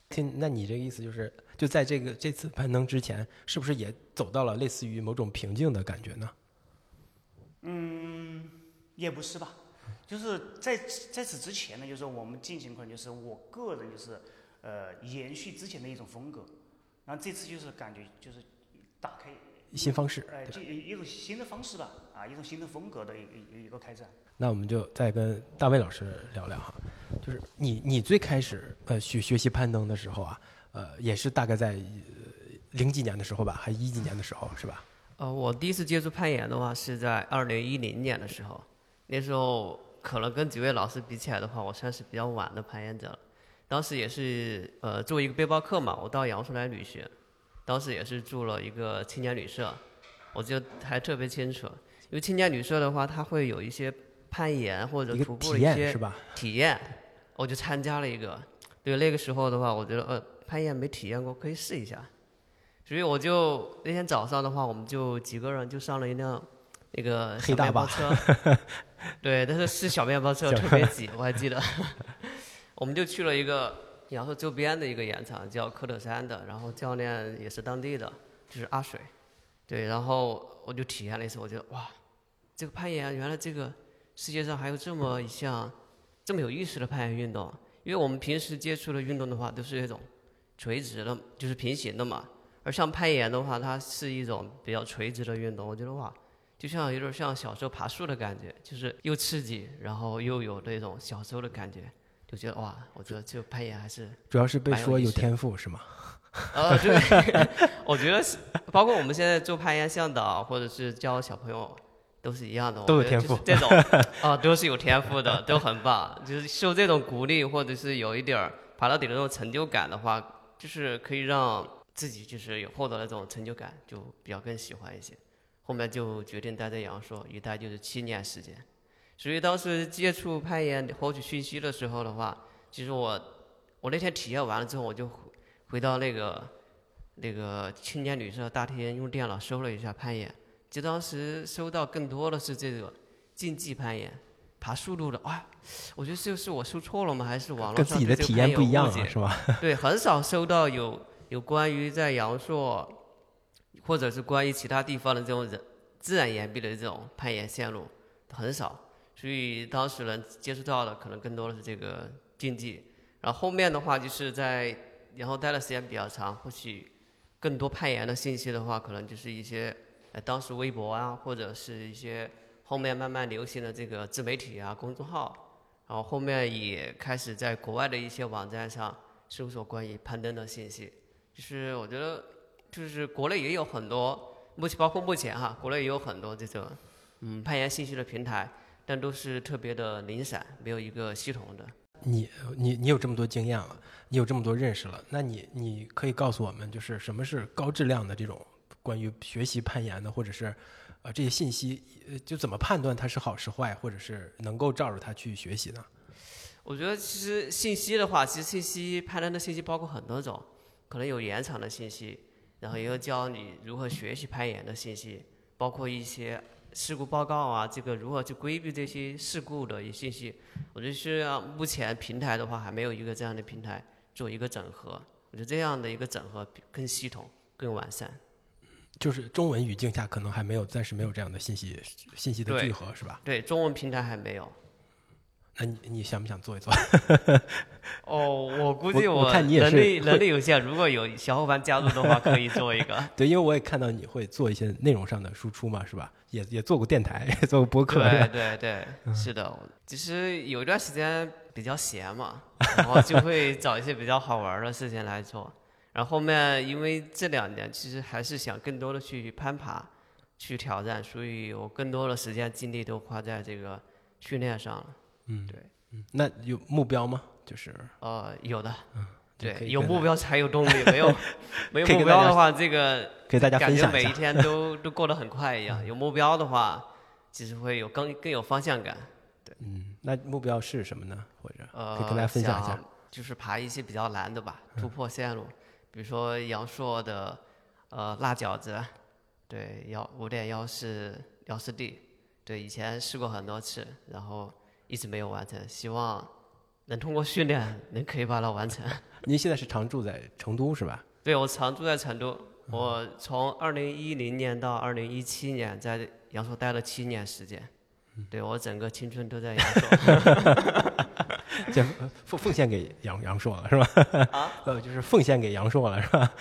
听，那你这个意思就是，就在这个这次攀登之前，是不是也走到了类似于某种瓶颈的感觉呢？嗯，也不是吧，就是在在此之前呢，就是我们进行可能就是我个人就是呃延续之前的一种风格，然后这次就是感觉就是打开新方式，呃，对吧就一种新的方式吧，啊，一种新的风格的一一一个开展。那我们就再跟大卫老师聊聊哈，就是你你最开始呃学学习攀登的时候啊，呃也是大概在呃零几年的时候吧，还一几年的时候是吧？呃，我第一次接触攀岩的话是在二零一零年的时候，那时候可能跟几位老师比起来的话，我算是比较晚的攀岩者了。当时也是呃作为一个背包客嘛，我到阳朔来旅行，当时也是住了一个青年旅社，我记得还特别清楚，因为青年旅社的话，它会有一些攀岩或者徒步的一些验是吧？体验，我就参加了一个。对，那个时候的话，我觉得呃，攀岩没体验过，可以试一下。所以我就那天早上的话，我们就几个人就上了一辆那个小黑大巴车，*laughs* 对，但是是小面包车，特别挤，我还记得。*laughs* 我们就去了一个阳朔周边的一个岩场，叫科特山的，然后教练也是当地的，就是阿水，对，然后我就体验了一次，我觉得哇，这个攀岩原来这个世界上还有这么一项这么有意思的攀岩运动，因为我们平时接触的运动的话都是那种垂直的，就是平行的嘛，而像攀岩的话，它是一种比较垂直的运动，我觉得哇，就像有点像小时候爬树的感觉，就是又刺激，然后又有那种小时候的感觉，就觉得哇，我觉得这个攀岩还是主要是被说有天赋是吗？呃，*laughs* 对，*laughs* 我觉得是，包括我们现在做攀岩向导，或者是教小朋友，都是一样的。都有天赋这种 *laughs* 啊、都是有天赋的，都很棒。就是受这种鼓励，或者是有一点儿爬到底的那种成就感的话，就是可以让自己就是有获得那种成就感，就比较更喜欢一些。后面就决定待在阳朔，一待就是七年时间。所以当时接触攀岩、获取信息的时候的话，其实我我那天体验完了之后，我就回回到那个那个青年旅社大厅，用电脑搜了一下攀岩，就当时搜到更多的是这个竞技攀岩，爬速度的。啊，我觉得这是我搜错了吗？还是网络跟自己的体验不一样是吧？*laughs* 对，很少搜到有有关于在阳朔，或者是关于其他地方的这种人自然岩壁的这种攀岩线路很少，所以当时能接触到的可能更多的是这个竞技。然后后面的话就是在然后待的时间比较长，或许更多攀岩的信息的话，可能就是一些呃当时微博啊，或者是一些后面慢慢流行的这个自媒体啊、公众号，然后后面也开始在国外的一些网站上搜索关于攀登的信息。就是我觉得，就是国内也有很多，目前包括目前哈，国内也有很多这种嗯攀岩信息的平台，但都是特别的零散，没有一个系统的。你你你有这么多经验了，你有这么多认识了，那你你可以告诉我们，就是什么是高质量的这种关于学习攀岩的，或者是呃这些信息，呃就怎么判断它是好是坏，或者是能够照着它去学习呢？我觉得其实信息的话，其实信息攀登的信息包括很多种，可能有延长的信息，然后也有教你如何学习攀岩的信息，包括一些事故报告啊，这个如何去规避这些事故的一些信息。我觉得是要目前平台的话还没有一个这样的平台做一个整合，我觉得这样的一个整合比更系统、更完善。就是中文语境下可能还没有，暂时没有这样的信息信息的聚合，是吧？对，中文平台还没有。那你你想不想做一做？*laughs* 哦，我估我计我看你也是能力能力有限，如果有小伙伴加入的话，可以做一个。*laughs* 对，因为我也看到你会做一些内容上的输出嘛，是吧？也也做过电台，也做过播客，是 *laughs* 对对对，是的。其实有一段时间比较闲嘛，然后就会找一些比较好玩的事情来做。然后后面因为这两年其实还是想更多的去攀爬，去挑战，所以我更多的时间精力都花在这个训练上了。嗯，对，嗯，那有目标吗？就是呃，有的，嗯对，有目标才有动力，没有 *laughs* 没有目标的话，这个给大家感觉。每一天都都过得很快一样。有目标的话，其实会有更更有方向感。对嗯，那目标是什么呢？或者呃，可以跟大家分享一下想。就是爬一些比较难的吧，突破线路，比如说阳朔的呃辣饺子，对幺五点幺四幺四 D，对以前试过很多次，然后一直没有完成，希望能通过训练能可以把它完成。*laughs* 您现在是常住在成都是吧？对我常住在成都，我从二零一零年到二零一七年在阳朔待了七年时间，对我整个青春都在阳朔。*laughs* 就奉奉献给阳阳朔了是吧？啊，*laughs* 呃，就是奉献给阳朔了是吧？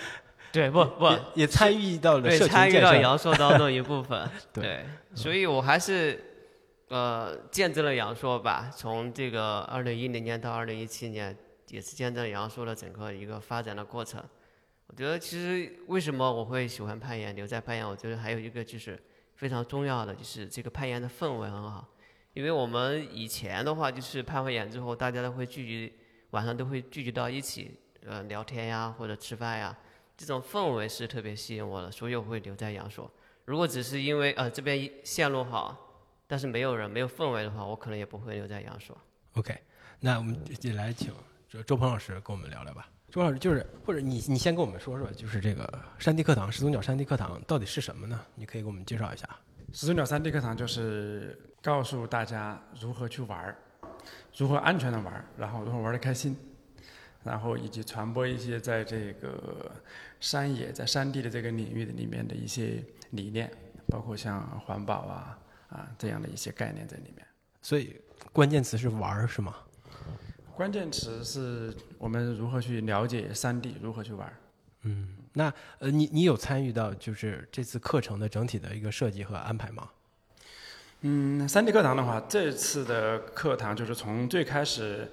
对，不不也也参与到了对参与到。阳朔当中一部分，对对，所以我还是呃见证了阳朔吧。从这个二零一零年到二零一七年，也是见证阳朔的整个一个发展的过程。我觉得其实为什么我会喜欢攀岩，留在攀岩，我觉得还有一个就是非常重要的，就是这个攀岩的氛围很好。因为我们以前的话，就是攀完岩之后，大家都会聚集，晚上都会聚集到一起，呃，聊天呀，或者吃饭呀，这种氛围是特别吸引我的，所以我会留在阳朔。如果只是因为呃这边线路好，但是没有人、没有氛围的话，我可能也不会留在阳朔。OK，那我们就来请周周鹏老师跟我们聊聊吧。周老师就是，或者你你先跟我们说说，就是这个山地课堂始祖鸟山地课堂到底是什么呢？你可以给我们介绍一下。始祖鸟山地课堂就是告诉大家如何去玩儿，如何安全的玩儿，然后如何玩的开心，然后以及传播一些在这个山野在山地的这个领域的里面的一些理念，包括像环保啊啊这样的一些概念在里面。所以关键词是玩儿是吗？关键词是我们如何去了解三 D，，如何去玩儿。嗯，那呃，你你有参与到就是这次课程的整体的一个设计和安排吗？嗯，三 D 课堂的话，这次的课堂就是从最开始，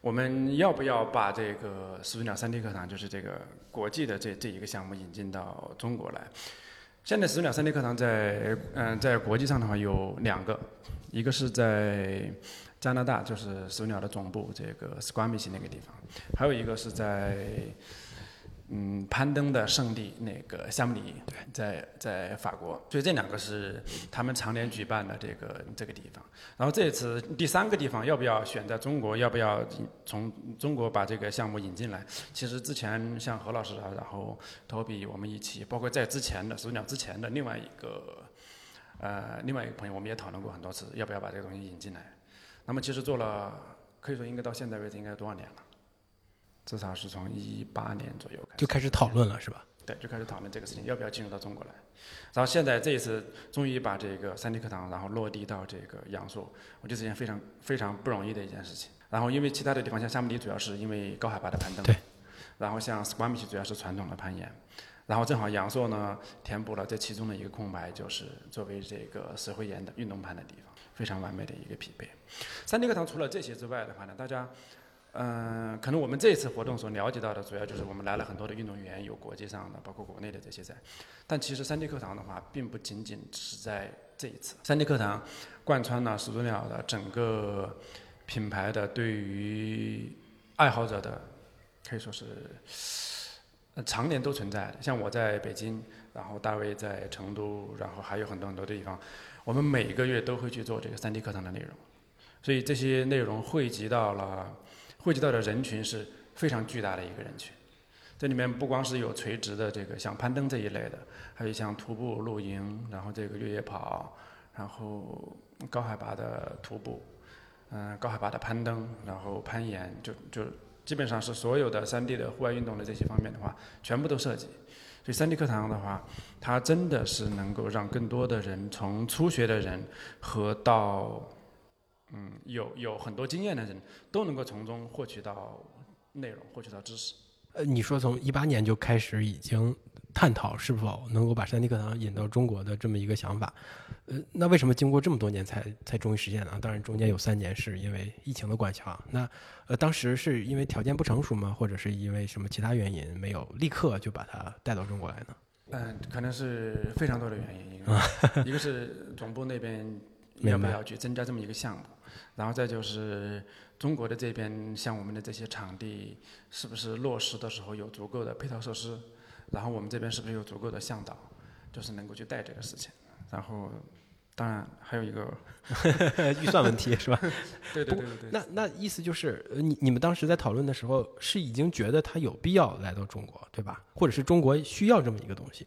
我们要不要把这个始祖鸟三 D 课堂，就是这个国际的这这一个项目引进到中国来？现在始祖鸟三 D 课堂在嗯、在国际上的话有两个，一个是在加拿大，就是始祖鸟的总部这个 Squamish 那个地方，还有一个是在嗯，攀登的圣地那个夏姆里，在在法国，所以这两个是他们常年举办的这个这个地方。然后这次第三个地方要不要选在中国？要不要从中国把这个项目引进来？其实之前像何老师啊，然后托比我们一起，包括在之前的始祖鸟之前的另外一个呃另外一个朋友，我们也讨论过很多次，要不要把这个东西引进来。那么其实做了，可以说应该到现在为止应该多少年了？至少是从一八年左右开始就开始讨论了是吧？对，就开始讨论这个事情要不要进入到中国来。然后现在这一次终于把这个三 D 课堂然后落地到这个阳朔，我觉得是件非常非常不容易的一件事情。然后因为其他的地方像夏目里主要是因为高海拔的攀登，对，然后像 Squamish 主要是传统的攀岩，然后正好阳朔呢填补了这其中的一个空白，就是作为这个石灰岩的运动攀的地方，非常完美的一个匹配。三 D 课堂除了这些之外的话呢，大家。嗯，可能我们这次活动所了解到的，主要就是我们来了很多的运动员，有国际上的，包括国内的这些在。但其实三 D 课堂的话，并不仅仅是在这一次。三 D 课堂贯穿了始祖鸟的整个品牌的对于爱好者的，可以说是呃常年都存在的。像我在北京，然后大卫在成都，然后还有很多很多的地方，我们每个月都会去做这个三 D 课堂的内容。所以这些内容汇集到了。汇集到的人群是非常巨大的一个人群，这里面不光是有垂直的这个像攀登这一类的，还有像徒步、露营，然后这个越野跑，然后高海拔的徒步，嗯、高海拔的攀登，然后攀岩，就就基本上是所有的山地的户外运动的这些方面的话，全部都涉及。所以山地课堂的话，它真的是能够让更多的人，从初学的人和到嗯，有有很多经验的人都能够从中获取到内容，获取到知识。呃，你说从一八年就开始已经探讨是否能够把山地课堂引到中国的这么一个想法，呃，那为什么经过这么多年才才终于实现呢？当然中间有三年是因为疫情的关系啊。那呃，当时是因为条件不成熟吗？或者是因为什么其他原因没有立刻就把它带到中国来呢？嗯，可能是非常多的原因，一个 *laughs* 一个是总部那边要不要去增加这么一个项目，然后再就是中国的这边像我们的这些场地是不是落实的时候有足够的配套设施，然后我们这边是不是有足够的向导，就是能够去带这个事情，然后当然还有一个，*laughs* 预算问题是吧？对对对对，那那意思就是，呃你你们当时在讨论的时候，是已经觉得它有必要来到中国，对吧？或者是中国需要这么一个东西？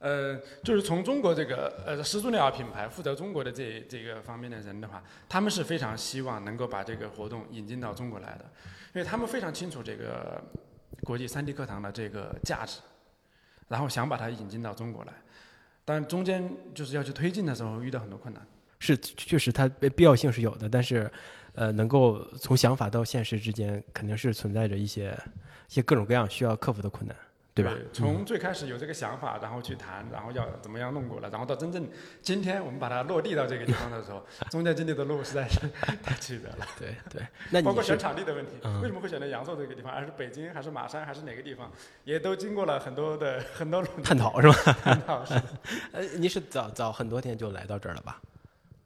呃，就是从中国这个呃始祖鸟品牌负责中国的这这个方面的人的话，他们是非常希望能够把这个活动引进到中国来的，因为他们非常清楚这个国际三 D 课堂的这个价值，然后想把它引进到中国来，但中间就是要去推进的时候遇到很多困难。是确实它必要性是有的，但是呃，能够从想法到现实之间，肯定是存在着一些一些各种各样需要克服的困难。对吧？从最开始有这个想法，然后去谈，然后要怎么样弄过来，然后到真正今天我们把它落地到这个地方的时候，中间经历的路实在是太曲折了。对对，*laughs* 那包括选场地的问题，为什么会选择阳朔这个地方，而是北京，还是马山，还是哪个地方，也都经过了很多的很多探讨，是吧？探讨是。*laughs* 呃，你是早早很多天就来到这儿了吧？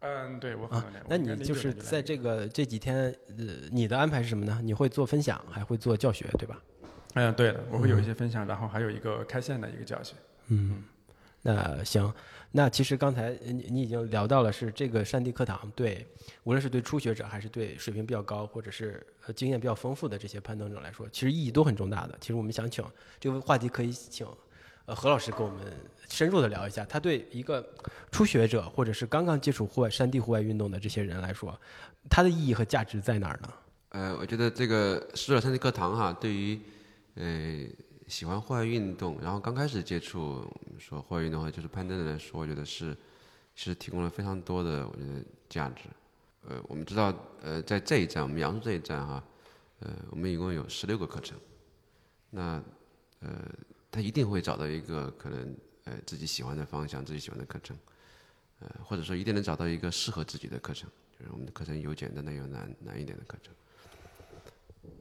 嗯，对我很多年。那你就是在这个这几天，呃，你的安排是什么呢？你会做分享，还会做教学，对吧？嗯，对的，我会有一些分享，然后还有一个开线的一个教学。嗯，那行，那其实刚才你你已经聊到了，是这个山地课堂对，无论是对初学者还是对水平比较高或者是呃经验比较丰富的这些攀登者来说，其实意义都很重大的。其实我们想请这个话题可以请呃何老师跟我们深入的聊一下，他对一个初学者或者是刚刚接触户外山地户外运动的这些人来说，它的意义和价值在哪儿呢？呃，我觉得这个山地课堂哈，对于呃，喜欢户外运动，然后刚开始接触说户外运动的话就是攀登的来说，我觉得是是提供了非常多的我觉得价值。呃，我们知道，呃，在这一站，我们阳朔这一站哈，呃，我们一共有十六个课程。那呃，他一定会找到一个可能呃自己喜欢的方向，自己喜欢的课程，呃，或者说一定能找到一个适合自己的课程，就是我们的课程有简单的，有难难一点的课程。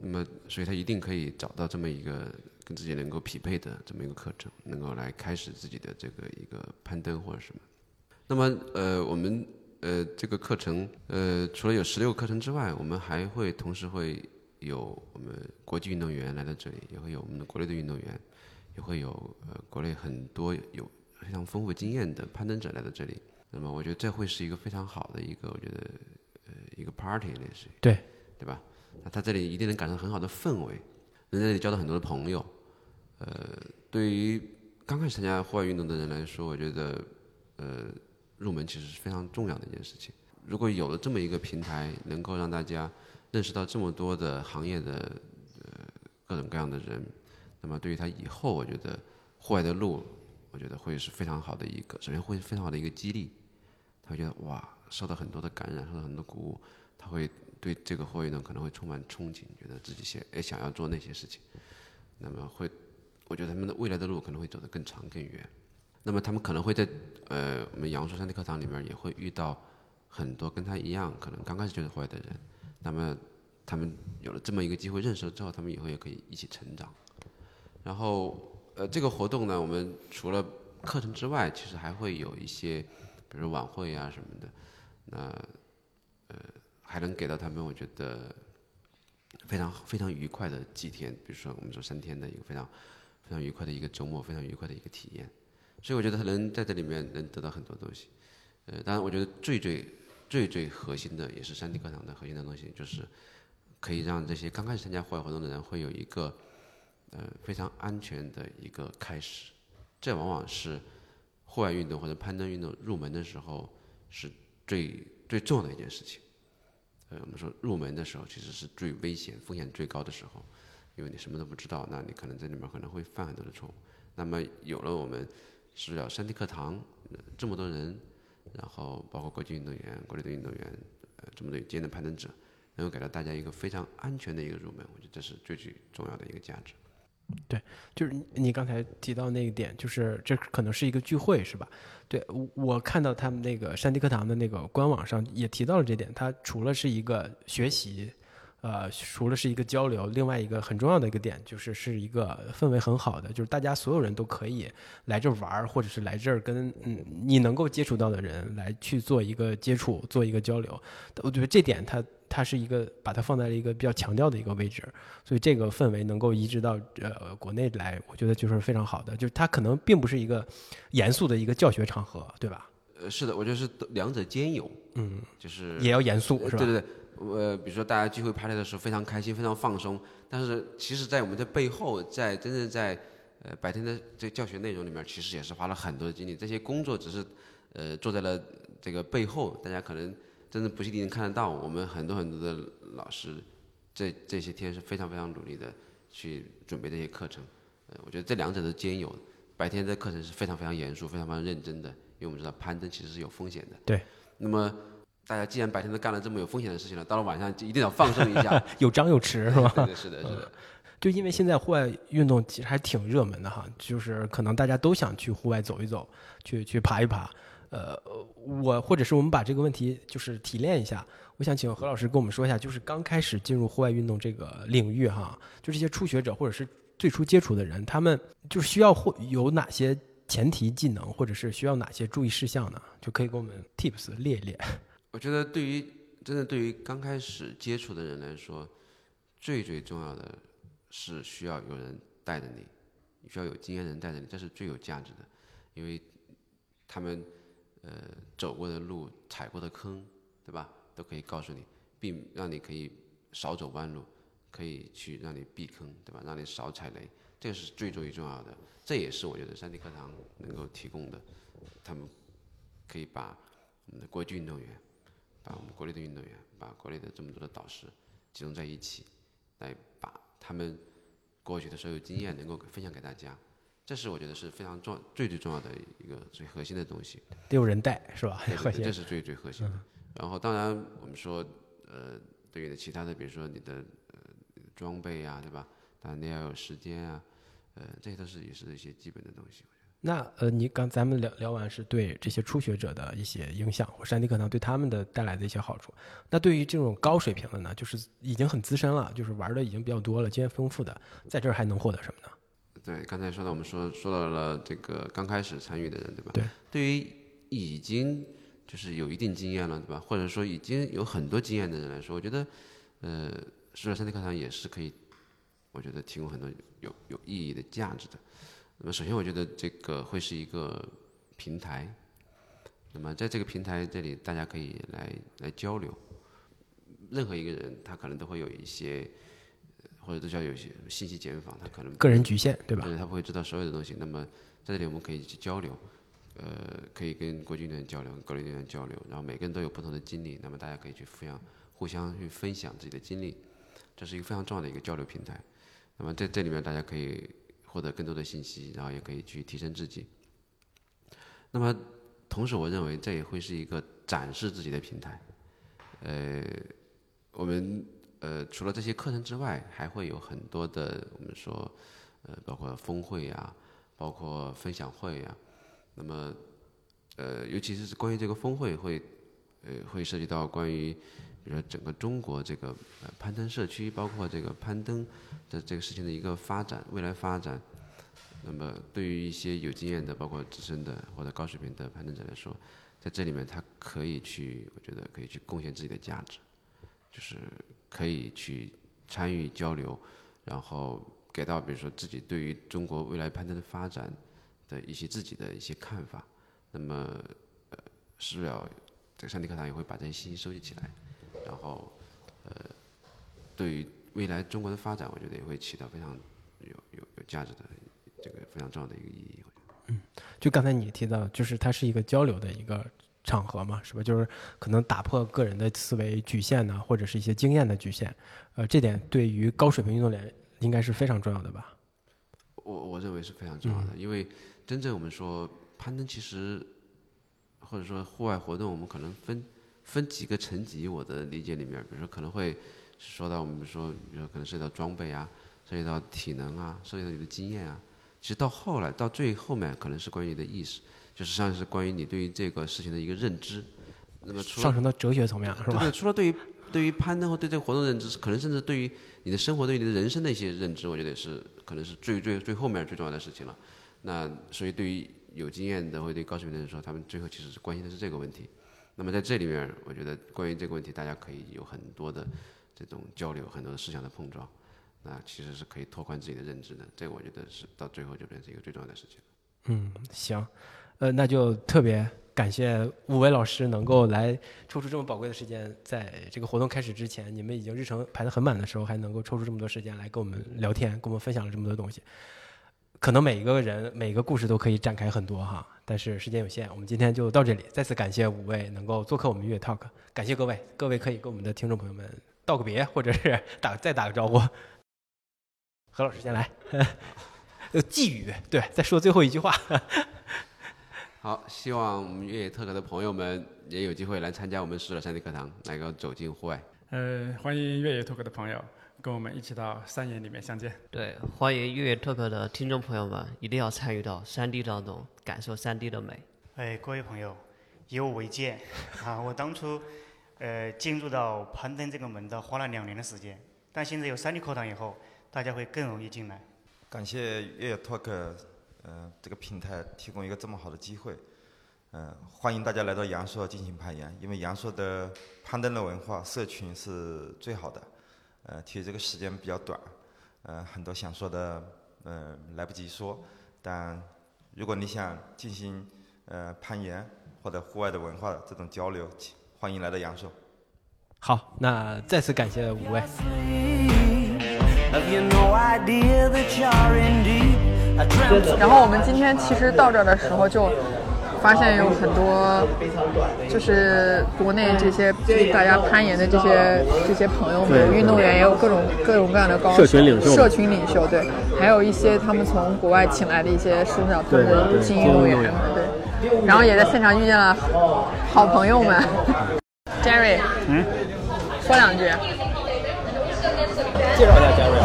那么，所以他一定可以找到这么一个跟自己能够匹配的这么一个课程，能够来开始自己的这个一个攀登或者什么。那么，呃，我们呃这个课程，呃，除了有十六个课程之外，我们还会同时会有我们国际运动员来到这里，也会有我们的国内的运动员，也会有呃国内很多有非常丰富经验的攀登者来到这里。那么，我觉得这会是一个非常好的一个，我觉得呃一个 party 类似于对对吧？那他这里一定能感受很好的氛围，能在这里交到很多的朋友。呃，对于刚开始参加户外运动的人来说，我觉得，呃，入门其实是非常重要的一件事情。如果有了这么一个平台，能够让大家认识到这么多的行业的呃各种各样的人，那么对于他以后，我觉得户外的路，我觉得会是非常好的一个，首先会是非常好的一个激励。他会觉得哇，受到很多的感染，受到很多鼓舞，他会。对这个户外运动可能会充满憧憬，觉得自己想也想要做那些事情，那么会，我觉得他们的未来的路可能会走得更长更远。那么他们可能会在呃我们杨树山的课堂里面也会遇到很多跟他一样可能刚开始就是户外的人，那么他们有了这么一个机会认识了之后，他们以后也可以一起成长。然后呃这个活动呢，我们除了课程之外，其实还会有一些，比如晚会啊什么的，那。还能给到他们，我觉得非常非常愉快的几天，比如说我们说三天的一个非常非常愉快的一个周末，非常愉快的一个体验。所以我觉得他能在这里面能得到很多东西。呃，当然我觉得最最最最核心的也是山地课堂的核心的东西，就是可以让这些刚开始参加户外活动的人会有一个呃非常安全的一个开始。这往往是户外运动或者攀登运动入门的时候是最最重要的一件事情。我们说入门的时候其实是最危险、风险最高的时候，因为你什么都不知道，那你可能在里面可能会犯很多的错误。那么有了我们是要山地课堂，这么多人，然后包括国际运动员、国内的运动员，呃，这么多经验的攀登者，能够给到大家一个非常安全的一个入门，我觉得这是最最重要的一个价值。对，就是你刚才提到那个点，就是这可能是一个聚会，是吧？对，我看到他们那个山地课堂的那个官网上也提到了这点，它除了是一个学习。呃，除了是一个交流，另外一个很重要的一个点就是是一个氛围很好的，就是大家所有人都可以来这玩儿，或者是来这儿跟嗯你能够接触到的人来去做一个接触，做一个交流。我觉得这点它它是一个把它放在了一个比较强调的一个位置，所以这个氛围能够移植到呃国内来，我觉得就是非常好的。就是它可能并不是一个严肃的一个教学场合，对吧？呃，是的，我觉得是两者兼有，嗯，就是也要严肃，是吧？对对对。呃，比如说大家聚会排练的时候非常开心，非常放松，但是其实，在我们的背后，在真正在呃，白天的这教学内容里面，其实也是花了很多的精力。这些工作只是，呃，做在了这个背后，大家可能真的不一定能看得到。我们很多很多的老师，这这些天是非常非常努力的去准备这些课程。呃，我觉得这两者都兼有。白天的课程是非常非常严肃、非常非常认真的，因为我们知道攀登其实是有风险的。对。那么，大家既然白天都干了这么有风险的事情了，到了晚上就一定要放松一下，*laughs* 有张有弛，是吧？对对，是的，是的。就因为现在户外运动其实还挺热门的哈，就是可能大家都想去户外走一走，去去爬一爬。呃，我或者是我们把这个问题就是提炼一下，我想请何老师跟我们说一下，就是刚开始进入户外运动这个领域哈，就这些初学者或者是最初接触的人，他们就需要或有哪些前提技能，或者是需要哪些注意事项呢？就可以给我们 tips 列一列。我觉得对于真的对于刚开始接触的人来说，最最重要的。是需要有人带着，你需要有经验人带着你，这是最有价值的，因为他们呃走过的路、踩过的坑，对吧？都可以告诉你，并让你可以少走弯路，可以去让你避坑，对吧？让你少踩雷，这个是最最重要的。这也是我觉得山地课堂能够提供的，他们可以把我们的国际运动员，把我们国内的运动员，把国内的这么多的导师集中在一起，来把。他们过去的所有经验能够分享给大家，这是我觉得是非常重、最最重要的一个最核心的东西。得有人带是吧？*laughs* 核心，这是最最核心的。然后，当然我们说，呃，对于的其他的，比如说你的呃装备啊，对吧？当然你要有时间啊，呃，这些都是也是一些基本的东西。那呃，你刚咱们聊聊完是对这些初学者的一些影响，或山地课堂对他们的带来的一些好处。那对于这种高水平的呢，就是已经很资深了，就是玩的已经比较多了，经验丰富的，在这儿还能获得什么呢？对，刚才说到我们说说到了这个刚开始参与的人，对吧？对。对于已经就是有一定经验了，对吧？或者说已经有很多经验的人来说，我觉得，呃，十二三 D 课堂也是可以，我觉得提供很多有有意义的价值的。那么首先，我觉得这个会是一个平台。那么在这个平台这里，大家可以来来交流。任何一个人，他可能都会有一些，或者都叫有些信息茧房，他可能个人局限，对吧？对，他不会知道所有的东西。那么在这里，我们可以去交流，呃，可以跟国际的人交流，跟国内的人交流。然后每个人都有不同的经历，那么大家可以去互相互相去分享自己的经历，这是一个非常重要的一个交流平台。那么在这里面，大家可以。获得更多的信息，然后也可以去提升自己。那么，同时我认为这也会是一个展示自己的平台。呃，我们呃除了这些课程之外，还会有很多的我们说呃包括峰会啊，包括分享会啊。那么呃尤其是关于这个峰会，会呃会涉及到关于。比如说，整个中国这个呃攀登社区，包括这个攀登的这个事情的一个发展，未来发展，那么对于一些有经验的，包括资深的或者高水平的攀登者来说，在这里面他可以去，我觉得可以去贡献自己的价值，就是可以去参与交流，然后给到比如说自己对于中国未来攀登的发展的一些自己的一些看法，那么呃，是要这个上帝课堂也会把这些信息收集起来。然后，呃，对于未来中国的发展，我觉得也会起到非常有有有价值的这个非常重要的一个意义。嗯，就刚才你提到，就是它是一个交流的一个场合嘛，是吧？就是可能打破个人的思维局限呢，或者是一些经验的局限。呃，这点对于高水平运动员应该是非常重要的吧？我我认为是非常重要的，因为真正我们说攀登，其实或者说户外活动，我们可能分。分几个层级，我的理解里面，比如说可能会说到我们说，比如说可能涉及到装备啊，涉及到体能啊，涉及到你的经验啊。其实到后来到最后面，可能是关于你的意识，就是实际上是关于你对于这个事情的一个认知。那么上升到哲学层面了，是吧？对，除了对于对于攀登和对这个活动认知，可能甚至对于你的生活、对于你的人生的一些认知，我觉得也是可能是最最最后面最重要的事情了。那所以对于有经验的或者对高水平的人说，他们最后其实是关心的是这个问题。那么在这里面，我觉得关于这个问题，大家可以有很多的这种交流，很多的思想的碰撞，那其实是可以拓宽自己的认知的。这个我觉得是到最后就变成一个最重要的事情。嗯，行，呃，那就特别感谢五位老师能够来抽出这么宝贵的时间，在这个活动开始之前，你们已经日程排得很满的时候，还能够抽出这么多时间来跟我们聊天，跟我们分享了这么多东西。可能每一个人每个故事都可以展开很多哈，但是时间有限，我们今天就到这里。再次感谢五位能够做客我们音乐 Talk，感谢各位，各位可以跟我们的听众朋友们道个别，或者是 *laughs* 打再打个招呼。何老师先来，*laughs* 呃，寄语，对，再说最后一句话。好，希望我们越野特科的朋友们也有机会来参加我们十的山地课堂，能够走进户外。呃，欢迎越野特科的朋友跟我们一起到山野里面相见。对，欢迎越野特科的听众朋友们一定要参与到山地当中，感受山地的美。哎，各位朋友，以我为鉴啊，我当初呃进入到攀登这个门道花了两年的时间，但现在有山地课堂以后，大家会更容易进来。感谢越野 Talk，呃，这个平台提供一个这么好的机会，嗯、欢迎大家来到阳朔进行攀岩，因为阳朔的攀登的文化社群是最好的，呃，其实这个时间比较短，呃，很多想说的，呃，来不及说，但如果你想进行呃攀岩或者户外的文化这种交流，欢迎来到阳朔。好，那再次感谢五位。然后我们今天其实到这儿的时候就发现有很多，就是国内这些大家攀岩的这些这些朋友们，运动员也有各种各种各样的高手，社群领袖。社群领袖对，还有一些他们从国外请来的一些市长他们的精英运动员。们对，然后也在现场遇见了好朋友们，Jerry，嗯，说两句，介绍一下嘉瑞。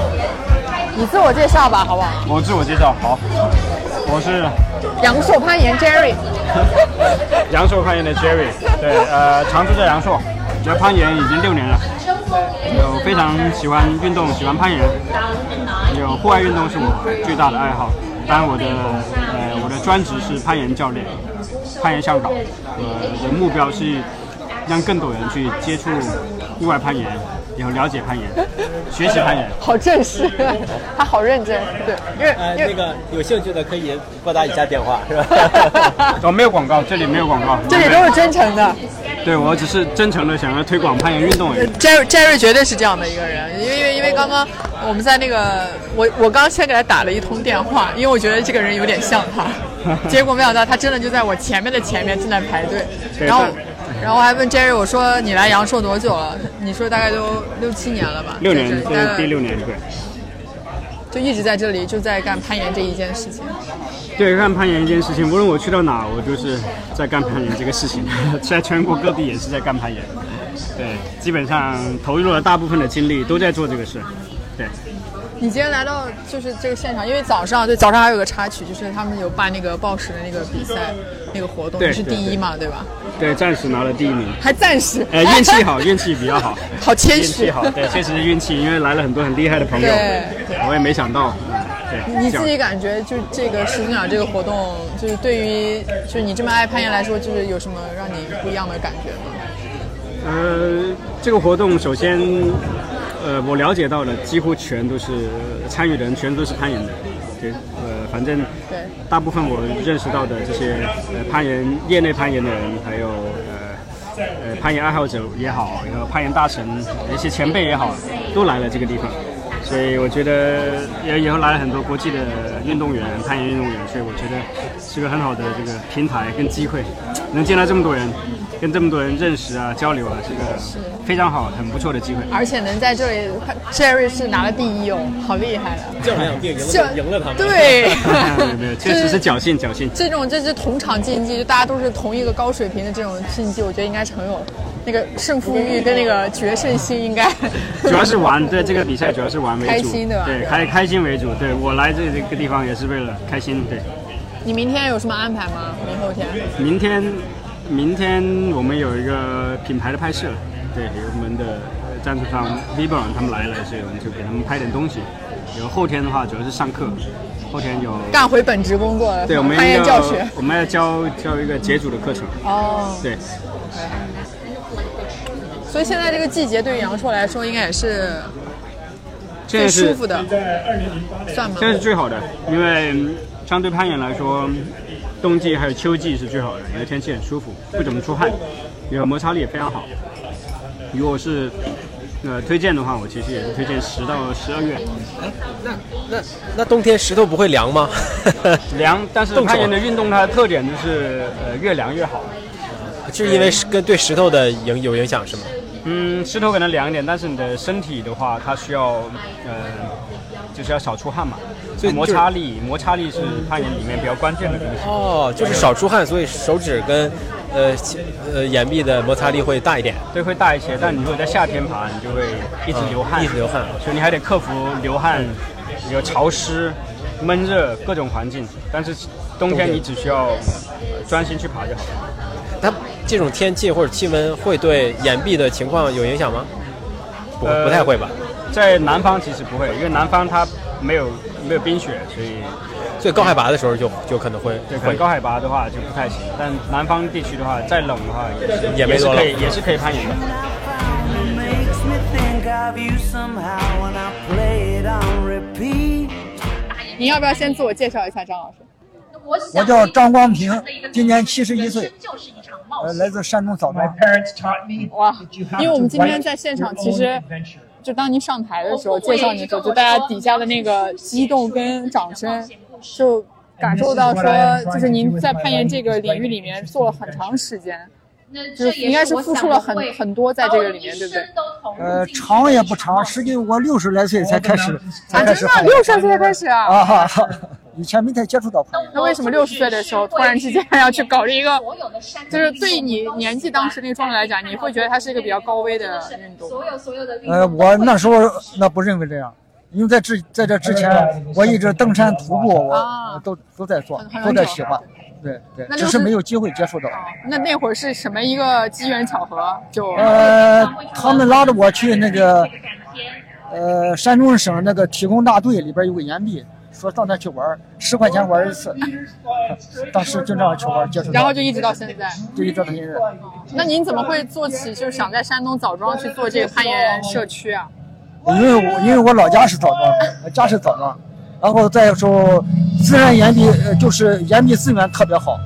你自我介绍吧，好不好？我自我介绍，好，我是 *laughs* 阳朔攀岩 Jerry，*laughs* 阳朔攀岩的 Jerry，对，呃，常住在阳朔，学攀岩已经六年了，有非常喜欢运动，喜欢攀岩，有户外运动是我最大的爱好。当然，我的呃我的专职是攀岩教练，攀岩向导。我的目标是让更多人去接触户外攀岩，然后了解攀岩，学习攀岩。好正式，他好认真，对，因为呃那个有兴趣的可以拨打以下电话，是吧？*laughs* 哦，没有广告，这里没有广告。这里都是真诚的。对我只是真诚的想要推广攀岩运动而已。Jerry Jerry 绝对是这样的一个人，因为因为因为刚刚我们在那个我我刚先给他打了一通电话，因为我觉得这个人有点像他，*laughs* 结果没想到他真的就在我前面的前面正在排队，然后但然后我还问 Jerry 我说你来阳朔多久了？你说大概都六七年了吧？六年，这在这待了是第六年，对。就一直在这里就在干攀岩这一件事情。对，干攀岩一件事情，无论我去到哪，我就是在干攀岩这个事情，*laughs* 在全国各地也是在干攀岩。对，基本上投入了大部分的精力都在做这个事。对，你今天来到就是这个现场，因为早上对早上还有个插曲，就是他们有办那个报时的那个比赛那个活动，对你是第一嘛，对吧？对，暂时拿了第一名。还暂时，呃，运气好，运气比较好。*laughs* 好谦虚运气好，对，确实是运气，因为来了很多很厉害的朋友对，我也没想到。对，你自己感觉就这个十斤奖这个活动，就是对于就是你这么爱攀岩来说，就是有什么让你不一样的感觉吗？呃，这个活动首先，呃，我了解到的几乎全都是参与的人，全都是攀岩的。对，呃，反正大部分我认识到的这些呃攀岩业内攀岩的人，还有呃呃攀岩爱好者也好，然后攀岩大神一些前辈也好，都来了这个地方。所以我觉得也以后来了很多国际的运动员、攀岩运动员，所以我觉得是个很好的这个平台跟机会，能见到这么多人，跟这么多人认识啊、交流啊，是个非常好、很不错的机会。而且能在这里，Jerry 是拿了第一哦，好厉害的。就好像赢就赢了他们对 *laughs* 没有没有，确实是侥幸侥幸。这种这是同场竞技，就大家都是同一个高水平的这种竞技，我觉得应该是很有那个胜负欲跟那个决胜心，应该 *laughs* 主要是玩，对这个比赛主要是玩为主，开心对吧对，开开心为主。对我来这这个地方也是为了开心。对，你明天有什么安排吗？明后天？明天明天我们有一个品牌的拍摄，对，有我们的呃赞助商 Vibron 他们来了，所以我们就给他们拍点东西。然后后天的话主要是上课，后天有干回本职工作了，对，我们攀岩要教学。我们要教教一个解组的课程。哦，对，所以现在这个季节对于阳朔来说，应该也是最现在是舒服的，算吗？现在是最好的，因为嗯相对攀岩来说，冬季还有秋季是最好的，因为天气很舒服，不怎么出汗，然后摩擦力也非常好。如果是呃，推荐的话，我其实也是推荐十到十二月。那那那冬天石头不会凉吗？*laughs* 凉，但是攀岩的运动它的特点就是呃越凉越好。就是因为跟对石头的影有影响是吗？嗯，石头可能凉一点，但是你的身体的话，它需要呃就是要少出汗嘛，所以就是擦力，摩擦力是攀岩里面比较关键的东西。哦，就是少出汗，所以手指跟呃呃岩壁的摩擦力会大一点。对，会大一些，但你如果在夏天爬，你就会一直流汗，嗯一直流汗所以你还得克服流汗、有潮湿、闷热各种环境。但是冬天你只需要呃专心去爬就好了。它这种天气或者气温会对岩壁的情况有影响吗？不，呃不太会吧。在南方其实不会，因为南方它没有没有冰雪，所以所以高海拔的时候就就可能会对，可能会高海拔的话就不太行。但南方地区的话，再冷的话也是也没是可以也是可以攀岩的。您要不要先自我介绍一下，张老师？我叫张光平，今年七十一岁，呃，来自山东枣庄。哇，因为我们今天在现场，其实就当您上台的时候，介绍你的时候，就大家底下的那个激动跟掌声，就感受到说，就是您在攀岩这个领域里面做了很长时间，就是应该是付出了很很多在这个里面，对不对？呃，长也不长，实际我六十来岁才开始，才啊，真的开始六十来岁才开始啊！啊哈哈，以前没太接触到攀岩。那为什么六十岁的时候突然之间要去搞这一个？*laughs* 就是对你年纪当时那个状态来讲，你会觉得它是一个比较高危的运动？呃，我那时候那不认为这样，因为在之在这之前，我一直登山徒步，我啊都都在做，都在喜欢。对对，只是是没有机会接触到。那那会儿是什么一个机缘巧合？就呃，他们拉着我去那个，呃，山东省那个体工大队里边有个岩壁，说到那去玩儿，十块钱玩一次。当时就那样去玩儿，接触。然后就一直到现在。就一直到现在。那您怎么会做起就是想在山东枣庄去做这个攀岩社区啊？因为我因为我老家是枣庄，家是枣庄，然后再说自然岩壁，呃就是岩壁资源特别好。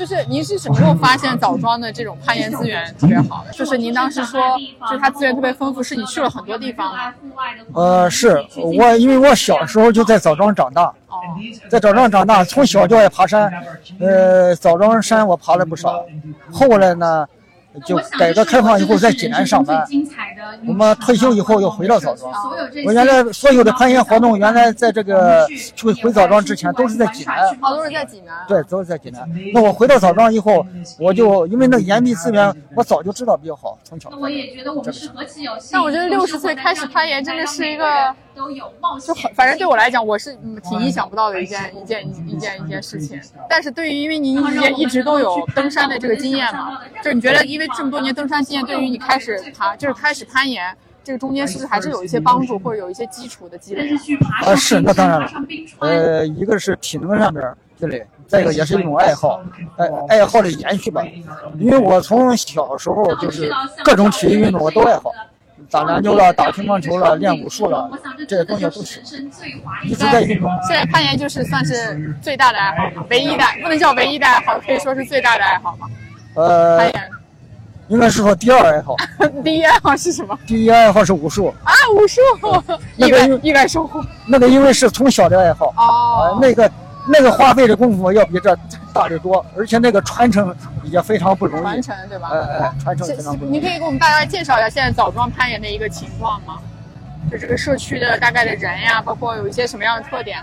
就是您是什么时候发现枣庄的这种攀岩资源特别好的？就是您当时说，就是它资源特别丰富，是你去了很多地方吗？呃，是我因为我小时候就在枣庄长大，哦，在枣庄长大，从小就爱爬山，呃，枣庄山我爬了不少。后来呢，就改革开放以后在济南上班，我们退休以后又回到枣庄。我原来所有的攀岩活动，原来在这个去回枣庄之前都是在济南。哦，都是在济南。对，都是在济南。那我回到枣庄以后，我就因为那岩壁资源，我早就知道比较好，从小。那我也觉得我们是何其有幸。但我觉得六十岁开始攀岩真的是一个，就很，反正对我来讲，我是嗯挺意想不到的一件一件一件一件事情。但是对于因为您也一直都有登山的这个经验嘛，就是你觉得因为这么多年登山经验，对于你开始爬就是开始攀岩。这个中间是不是还是有一些帮助，或者有一些基础的积累？啊，是，那当然了。呃，一个是体能上面积累，再一个也是一种爱好，爱爱好的延续吧。因为我从小时候就是各种体育运动我都爱好，打篮球了，打乒乓球了，练武术了，这些东西都喜欢，一直在运动。现在攀岩就是算是最大的爱好，唯一的不能叫唯一的爱好，可以说是最大的爱好吧。呃，攀岩。应该是说第二爱好。*laughs* 第一爱好是什么？第一爱好是武术。啊，武术，意外意外收获。那个因为是从小的爱好。哦。啊，那个那个花费的功夫要比这大得多，而且那个传承也非常不容易。传承对吧？哎哎，传承非常不容易。你可以给我们大家介绍一下现在枣庄攀岩的一个情况吗？就这个社区的大概的人呀，包括有一些什么样的特点？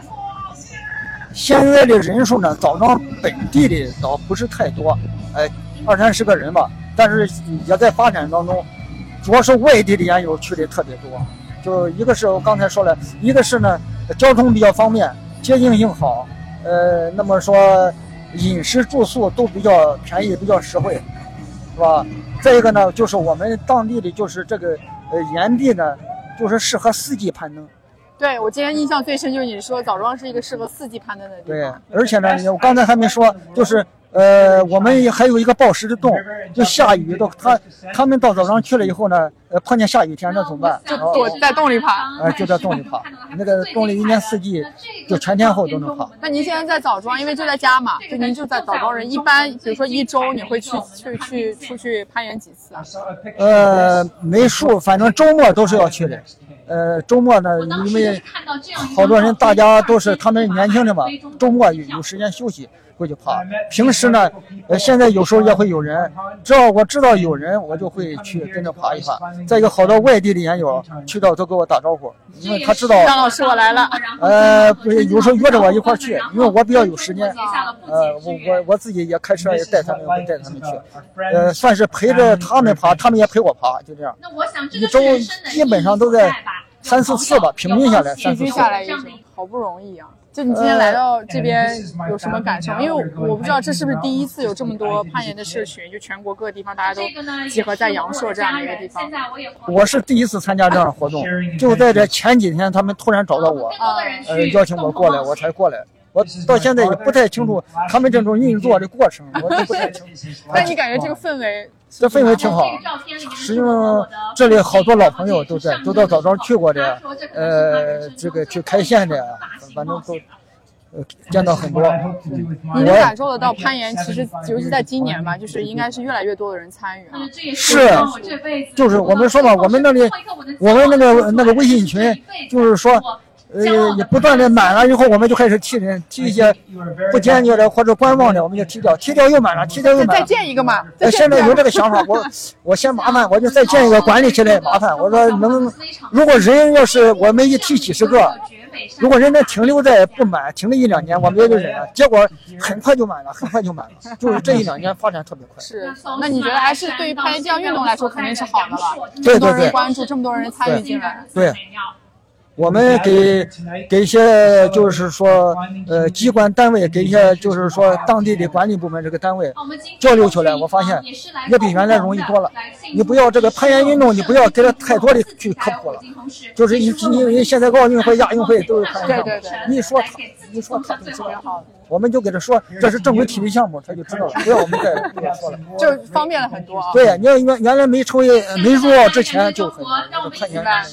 现在的人数呢，枣庄本地的倒不是太多，哎，二三十个人吧。但是也在发展当中，主要是外地的研友去的特别多。就一个是我刚才说了，一个是呢交通比较方便，接近性好，呃，那么说饮食住宿都比较便宜，比较实惠，是吧？再一个呢，就是我们当地的就是这个呃岩壁呢，就是适合四季攀登。对我今天印象最深就是你说枣庄是一个适合四季攀登的地方对。，而且呢，我刚才还没说，就是。呃，我们还有一个报时的洞，*laughs* 就下雨都他他们到早上去了以后呢，呃，碰见下雨天那怎么办？就躲在洞里爬。呃，就在洞里爬，那个洞里一年四季就全天候都能爬。那您现在在枣庄，因为就在家嘛，就您就在枣庄人，一般比如说一周你会去去去出去攀岩几次啊？呃，没数，反正周末都是要去的。呃，周末呢，因为好多人大家都是他们年轻的嘛，周末有有时间休息会去爬。平时呢，呃，现在有时候也会有人，只要我知道有人，我就会去跟着爬一爬。再一个，好多外地的研友去到都给我打招呼，因为他知道。张老师，我来了。呃，不是，有时候约着我一块去，因为我比较有时间。呃，我我我自己也开车也带他们，会带他们去。呃，算是陪着他们爬，他们也陪我爬，就这样。一周基本上都在三四次吧，平均下来三四次。平均下来一周，好不容易啊！就你今天来到这边有什么感受？因为我不知道这是不是第一次有这么多攀岩的社群，就全国各个地方大家都集合在阳朔这样的一个地方。我是第一次参加这样的活动，就在这前几天，他们突然找到我，呃，邀请我过来，我才过来。我到现在也不太清楚他们这种运作的过程，*laughs* 我都不太清楚。*laughs* 但你感觉这个氛围？这氛围挺好，实际上这里好多老朋友都在，都到枣庄去过的，呃，这个去开县的，反正都呃见到很多。你能感受得到攀岩，其实尤其在今年吧，就是应该是越来越多的人参与了。是，就是我们说嘛，我们那里，我们那个那个微信群，就是说。呃，也不断的满了以后，我们就开始踢人，踢一些不坚决的或者观望的，我们就踢掉，踢掉又满了，踢掉又满了。再建一个嘛？现在有这个想法，*laughs* 我我嫌麻烦，我就再建一个，管理起来麻烦。我说能，如果人要是我们一踢几十个，如果人家停留在不满，停了一两年，我们也就忍了。结果很快就满了，很快就满了，就是这一两年发展特别快。是，那你觉得还是对于攀岩这项运动来说肯定是好的了？对对对。这么多人关注，这么多人参与进来。对。我们给给一些就是说，呃，机关单位给一些就是说当地的管理部门这个单位交流起来，我发现也比原来容易多了。你不要这个攀岩运动，你不要给他太多的去科普了，就是你你你现在奥运会、亚运会都是攀岩项目，你说他，你说他就知道。我们就给他说这是正规体育项目，他就知道了。不要我们再再说了，就方便了很多。对，你要原原来没成为没入奥之前就很看见。感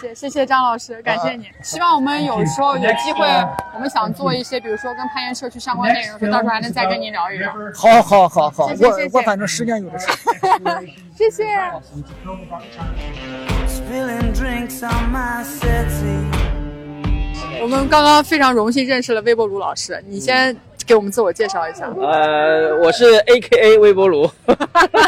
谢谢谢张老师，感谢你。希望我们有时候有机会，我们想做一些，比如说跟攀岩社区相关内容，说到时候还能再跟您聊一聊。好好好好，我我反正时间有的是。*laughs* 谢谢。我们刚刚非常荣幸认识了微波炉老师，你先给我们自我介绍一下。呃，我是 A.K.A 微波炉，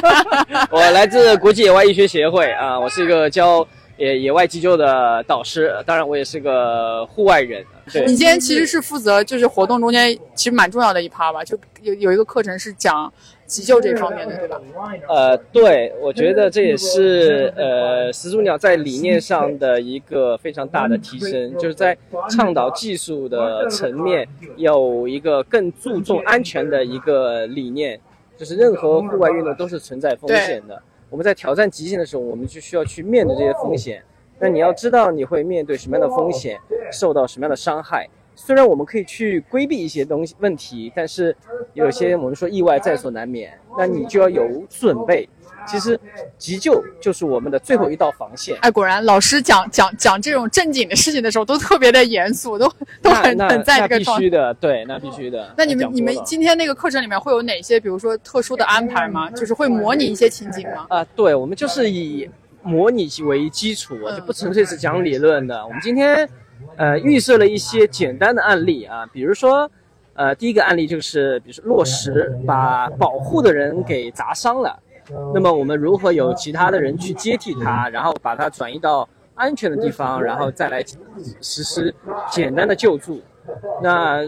*laughs* 我来自国际野外医学协会啊，我是一个教野野外急救的导师，当然我也是个户外人。对，你今天其实是负责就是活动中间其实蛮重要的一趴吧，就有有一个课程是讲。急救这方面的，对吧？呃，对，我觉得这也是呃始祖鸟在理念上的一个非常大的提升，就是在倡导技术的层面有一个更注重安全的一个理念，就是任何户外运动都是存在风险的。我们在挑战极限的时候，我们就需要去面对这些风险。那你要知道你会面对什么样的风险，受到什么样的伤害。虽然我们可以去规避一些东西问题，但是有些我们说意外在所难免，那你就要有准备。其实急救就是我们的最后一道防线。哎，果然老师讲讲讲这种正经的事情的时候，都特别的严肃，都都很很在这个状态。必须的，对，那必须的。那你们你们今天那个课程里面会有哪些，比如说特殊的安排吗？就是会模拟一些情景吗？啊，对，我们就是以模拟为基础，就不纯粹是讲理论的。我们今天。呃，预设了一些简单的案例啊，比如说，呃，第一个案例就是，比如说落石把保护的人给砸伤了，那么我们如何有其他的人去接替他，然后把他转移到安全的地方，然后再来实施简单的救助。那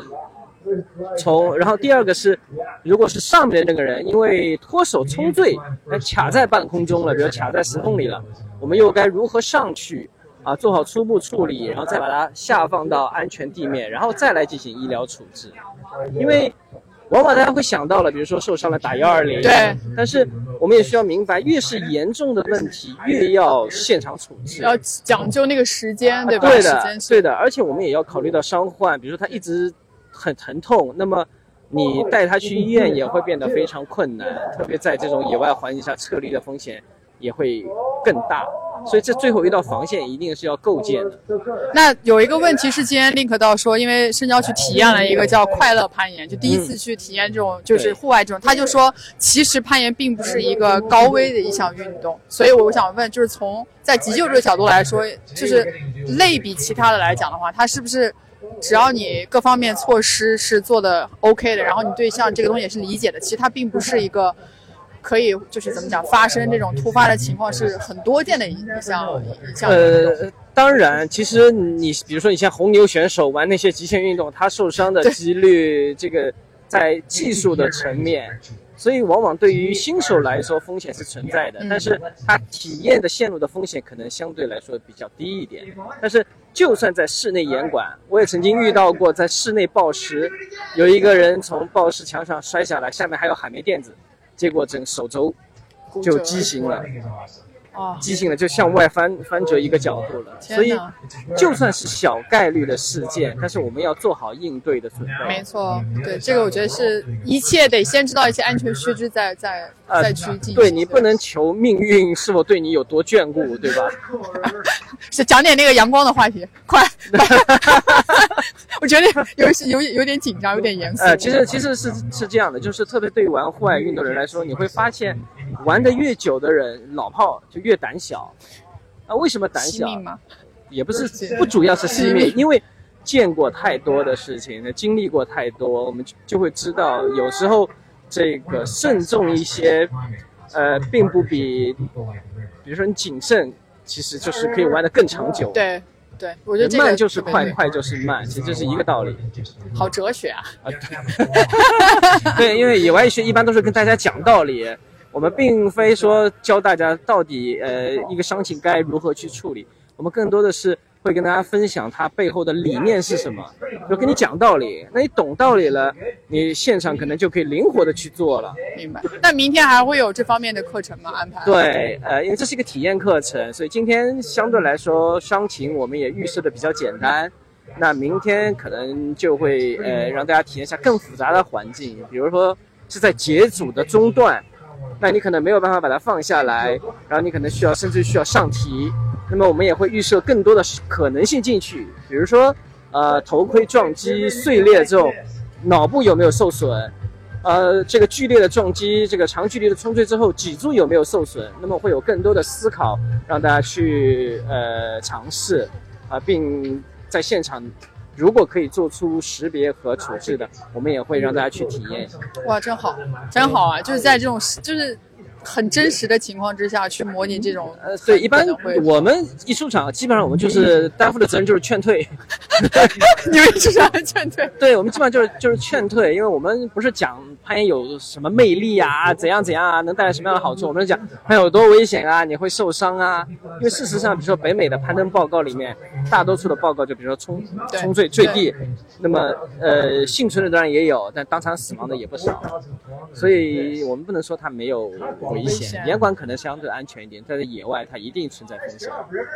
从，然后第二个是，如果是上面的那个人因为脱手冲坠，那卡在半空中了，比如卡在石缝里了，我们又该如何上去？啊，做好初步处理，然后再把它下放到安全地面，然后再来进行医疗处置。因为往往大家会想到了，比如说受伤了打幺二零，对。但是我们也需要明白，越是严重的问题，越要现场处置，要讲究那个时间，对吧？对的，对的。而且我们也要考虑到伤患，比如说他一直很疼痛，那么。你带他去医院也会变得非常困难，特别在这种野外环境下，撤离的风险也会更大。所以这最后一道防线一定是要构建的。那有一个问题是，今天 link 到说，因为深交去体验了一个叫快乐攀岩，就第一次去体验这种就是户外这种，他就说，其实攀岩并不是一个高危的一项运动。所以我想问，就是从在急救这个角度来说，就是类比其他的来讲的话，它是不是只要你各方面措施是做的 OK 的，然后你对像这个东西也是理解的，其实它并不是一个。可以就是怎么讲，发生这种突发的情况是很多见的一项一项呃，当然，其实你比如说你像红牛选手玩那些极限运动，他受伤的几率，这个在技术的层面，所以往往对于新手来说风险是存在的，但是他体验的线路的风险可能相对来说比较低一点。但是就算在室内严管，我也曾经遇到过在室内暴食，有一个人从暴食墙上摔下来，下面还有海绵垫子。结果整手肘就畸形了，哦，畸形了就向外翻翻折一个角度了。所以就算是小概率的事件，但是我们要做好应对的准备。没错，对这个我觉得是一切得先知道一些安全须知，再再再去进行。对你不能求命运是否对你有多眷顾，对吧？*laughs* 是讲点那个阳光的话题，快！*laughs* 我觉得有有有点紧张，有点严肃。呃，其实其实是是这样的，就是特别对于玩户外运动的人来说，你会发现，玩的越久的人，老炮就越胆小。啊，为什么胆小？也不是 *laughs* 不主要是惜命，因为见过太多的事情，经历过太多，我们就就会知道，有时候这个慎重一些，呃，并不比，比如说你谨慎。其实就是可以玩的更长久。对，对，我觉得慢就是快，快就是慢，其实这是一个道理。好哲学啊！啊，对，*laughs* 因为野外学一般都是跟大家讲道理，我们并非说教大家到底呃一个伤情该如何去处理，我们更多的是。会跟大家分享它背后的理念是什么，就跟你讲道理。那你懂道理了，你现场可能就可以灵活的去做了。明白。那明天还会有这方面的课程吗？安排？对，呃，因为这是一个体验课程，所以今天相对来说伤情我们也预设的比较简单。那明天可能就会呃让大家体验一下更复杂的环境，比如说是在解组的中段，那你可能没有办法把它放下来，然后你可能需要甚至需要上提。那么我们也会预设更多的可能性进去，比如说，呃，头盔撞击碎裂之后，脑部有没有受损？呃，这个剧烈的撞击，这个长距离的冲坠之后，脊柱有没有受损？那么会有更多的思考，让大家去呃尝试，啊，并在现场，如果可以做出识别和处置的，我们也会让大家去体验。哇，真好，真好啊！就是在这种就是。很真实的情况之下去模拟这种，呃，对，一般我们一出场，基本上我们就是 *laughs* 担负的责任就是劝退。*laughs* 你们出场劝退？对，我们基本上就是就是劝退，因为我们不是讲攀岩有什么魅力啊，怎样怎样啊，能带来什么样的好处，我们是讲攀岩有多危险啊，你会受伤啊。因为事实上，比如说北美的攀登报告里面，大多数的报告就比如说冲冲坠坠地，那么呃幸存的当然也有，但当场死亡的也不少，所以我们不能说它没有。危险，严管可能相对安全一点，但是野外它一定存在风险。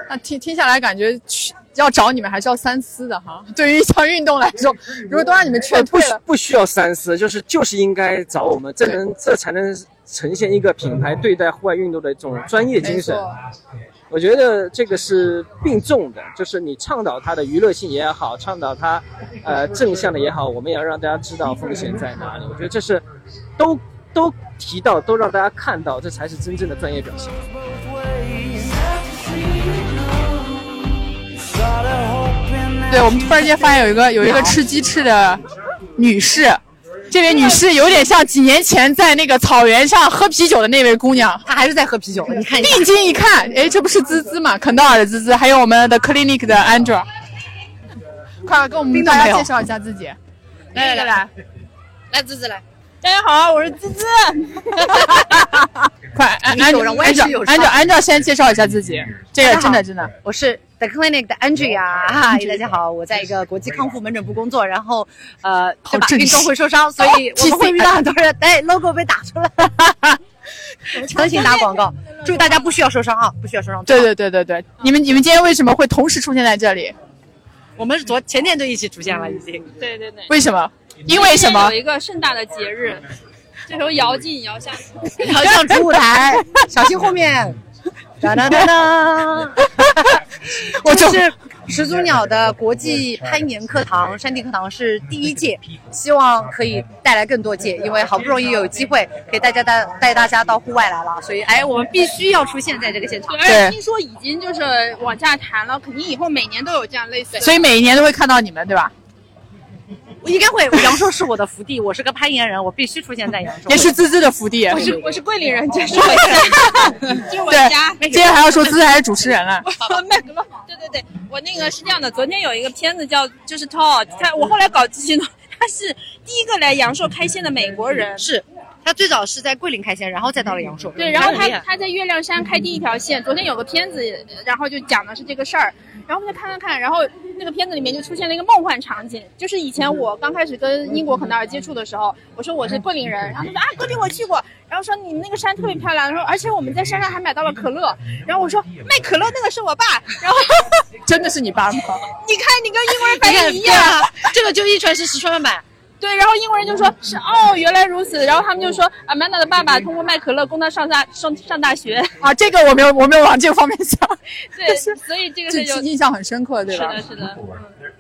那听听下来，感觉去要找你们还是要三思的哈。*laughs* 对于一项运动来说，如果都让你们劝退了，不需要三思，就是就是应该找我们，这能这才能呈现一个品牌对待户外运动的一种专业精神。我觉得这个是并重的，就是你倡导它的娱乐性也好，倡导它呃正向的也好，我们也要让大家知道风险在哪里。我觉得这是都。都提到，都让大家看到，这才是真正的专业表现。对，我们突然间发现有一个有一个吃鸡翅的女士，这位女士有点像几年前在那个草原上喝啤酒的那位姑娘，她还是在喝啤酒。你看，定睛一看，哎，这不是滋滋吗？肯道尔的滋滋，还有我们的 Clinic 的 Andrew，快跟我们大家介绍一下自己。来来来，来滋滋来。大家好，我是滋滋。快，按按照按照按照按照先介绍一下自己。这个真的真的，我是 The Clinic 的 Andrea。嗨，大家好，我在一个国际康复门诊部工作，然后呃，对吧？运动会受伤，所以我们会遇到很多人。哎，logo 被打出来，*laughs* 强行打广告。*laughs* 注意大家不需要受伤啊，不需要受伤。对对对对对，你们你们今天为什么会同时出现在这里？我们昨前天就一起出现了，已经。对对对。为什么？因为什么？有一个盛大的节日，这时候摇进摇下，*laughs* 摇上主舞台，小心后面。哒哒哒哒！*laughs* 我就是始祖鸟的国际攀岩课堂、山地课堂是第一届，希望可以带来更多届，因为好不容易有机会给大家带带大家到户外来了，所以哎，我们必须要出现在这个现场。而且听说已经就是往下谈了，肯定以后每年都有这样类似的。所以每一年都会看到你们，对吧？我应该会。阳朔是我的福地，我是个攀岩人，我必须出现在阳朔。也是滋滋的福地。我是我是桂林人，这是我家，*laughs* 这是我家。今天还要说滋滋还是主持人 *laughs* 了。麦格对对对，我那个是这样的，昨天有一个片子叫就是 Tall，他我后来搞记性了，*laughs* 他是第一个来阳朔开线的美国人。是。他最早是在桂林开线，然后再到了阳朔。对，然后他他在月亮山开第一条线。昨天有个片子，然后就讲的是这个事儿。然后我就看看看，然后那个片子里面就出现了一个梦幻场景，就是以前我刚开始跟英国肯纳尔接触的时候，我说我是桂林人，然后他说啊，桂林我去过，然后说你们那个山特别漂亮，然后而且我们在山上还买到了可乐，然后我说卖可乐那个是我爸，然后真的是你爸吗？*laughs* 你看你跟英国人反应一样，这个就一传十，十传百。对，然后英国人就说是哦，原来如此。然后他们就说，Amanda 的爸爸通过卖可乐供他上大上上大学。啊，这个我没有，我没有往这个方面想。*laughs* 对，所以这个是印象很深刻，对吧？是的，是的。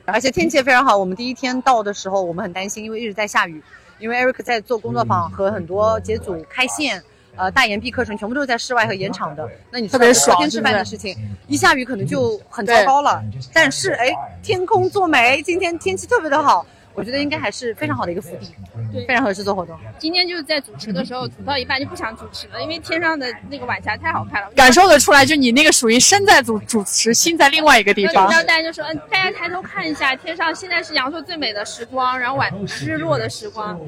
而且天气也非常好。我们第一天到的时候，我们很担心，因为一直在下雨。因为 Eric 在做工作坊和很多节组开线，呃，大岩壁课程全部都是在室外和岩场的。那你特别爽，天吃饭的事情，一下雨可能就很糟糕了。但是哎，天空作美，今天天气特别的好。我觉得应该还是非常好的一个福地，对，非常合适做活动。今天就是在主持的时候，主到一半就不想主持了，因为天上的那个晚霞太好看了，感受得出来，就你那个属于身在主主持，心在另外一个地方。然后大家就说，嗯，大家抬头看一下天上，现在是阳朔最美的时光，然后晚日落的时光。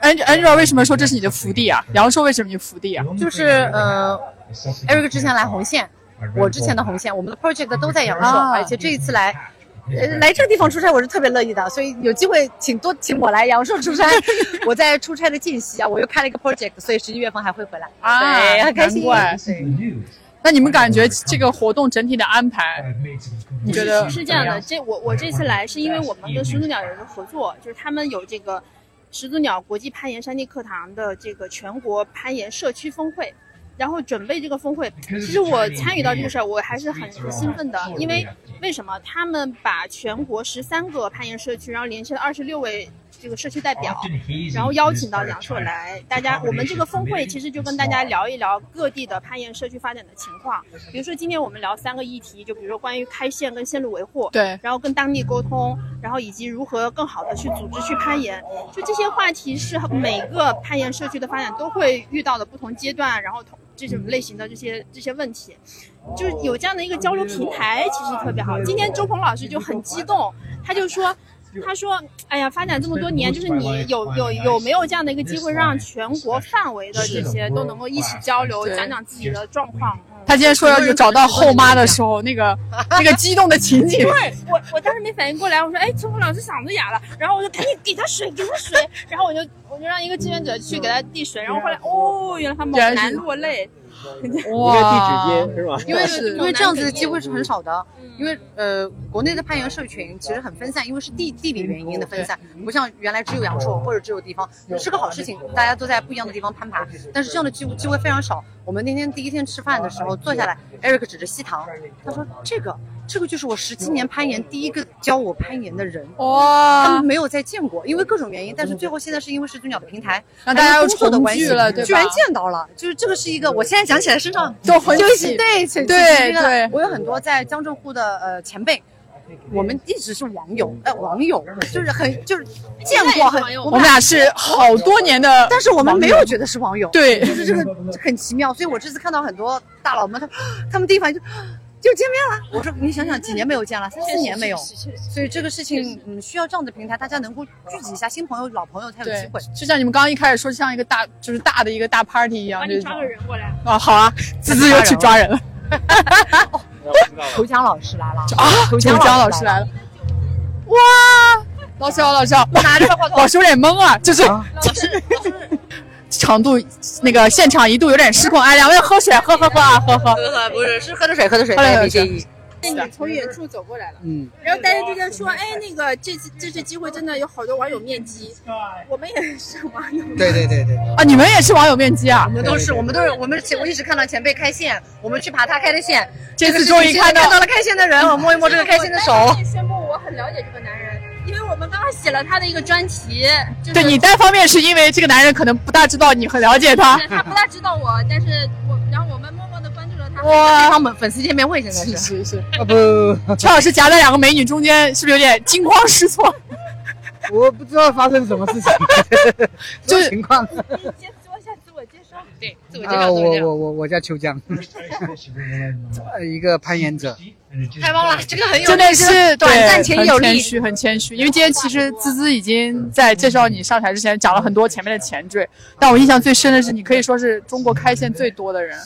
安安卓为什么说这是你的福地啊？阳朔为什么你福地啊？就是呃，Eric 之前来红线，我之前的红线，我们的 project 都在阳朔，而且这一次来。呃，来这个地方出差我是特别乐意的，所以有机会请多请我来阳朔出差。*laughs* 我在出差的间隙啊，我又开了一个 project，所以十一月份还会回来。啊，很开心。*laughs* 那你们感觉这个活动整体的安排，你觉得是这样的？这我我这次来是因为我们跟始祖鸟有一个合作，就是他们有这个始祖鸟国际攀岩山地课堂的这个全国攀岩社区峰会。然后准备这个峰会，其实我参与到这个事儿，我还是很兴奋的，因为为什么他们把全国十三个攀岩社区，然后联系了二十六位。这个社区代表，然后邀请到阳朔来，大家我们这个峰会其实就跟大家聊一聊各地的攀岩社区发展的情况。比如说今天我们聊三个议题，就比如说关于开线跟线路维护，对，然后跟当地沟通，然后以及如何更好的去组织去攀岩，就这些话题是每个攀岩社区的发展都会遇到的不同阶段，然后同这种类型的这些这些问题，就是有这样的一个交流平台，其实特别好。今天周鹏老师就很激动，他就说。他说：“哎呀，发展这么多年，就是你有有有没有这样的一个机会，让全国范围的这些都能够一起交流，讲讲自己的状况？”他今天说要去找到后妈的时候，那个那个激动的情景。对，我我当时没反应过来，我说：“哎，陈红老师嗓子哑了。”然后我就赶紧给他水，给他水。然后我就我就让一个志愿者去给他递水。然后后来，哦，原来他猛男落泪。哇，递纸巾是吧？因为因为这样子的机会是很少的。因为呃，国内的攀岩社群其实很分散，因为是地地理原因的分散，不像原来只有阳朔或者只有地方，是个好事情，大家都在不一样的地方攀爬。但是这样的机会机会非常少。我们那天第一天吃饭的时候坐下来，Eric 指着西塘，他说：“这个这个就是我十七年攀岩第一个教我攀岩的人。”哇！他们没有再见过，因为各种原因。但是最后现在是因为始祖鸟的平台，让大家工作的关系，对居然见到了。就是这个是一个，我现在想起来身上都很喜。对对对，我有很多在江浙沪的呃前辈。我们一直是网友，哎，网友就是很就是见过很，我们俩是好多年的，但是我们没有觉得是网友，对，就是这个很奇妙。所以我这次看到很多大佬们，他他们第一反应就就见面了。我说你想想，几年没有见了，三四年没有，所以这个事情嗯需要这样的平台，大家能够聚集一下新朋友、老朋友才有机会。就像你们刚刚一开始说，像一个大就是大的一个大 party 一样，就抓个人过来啊，好啊，滋滋又去抓人了。*laughs* 头江老师来了啊！头江老师来了，哇！老师好，老师好，拿着话筒，老师有点懵啊，就是长度那个现场一度有点失控，哎，两位喝水，喝喝喝啊，喝喝，喝喝不是是喝的水，喝的水，没介意。你从远处走过来了，嗯，然后大家就在说，哎，那个这次这次机会真的有好多网友面基，我们也是网友。对对对对。啊，你们也是网友面基啊？我们都是，我们都是，我们我一直看到前辈开线，我们去爬他开的线。这次终于看到看到了开线的人，我摸一摸这个开线的手。宣布我很了解这个男人，因为我们刚刚写了他的一个专题。就是对你单方面是因为这个男人可能不大知道你很了解他是，他不大知道我，但是我然后我们默默的关注了他。哇他们粉粉丝见面会现在是是是。啊不，*laughs* 陈老师夹在两个美女中间，是不是有点惊慌失措？我不知道发生什么事情，*laughs* 就是情况。你先做一下自我介绍。啊，我我我我叫秋江，呃一个攀岩者。太棒了，这个很有真的是短暂且有力。很谦虚，很谦虚。因为今天其实滋滋已经在介绍你上台之前讲了很多前面的前缀，但我印象最深的是，你可以说是中国开线最多的人。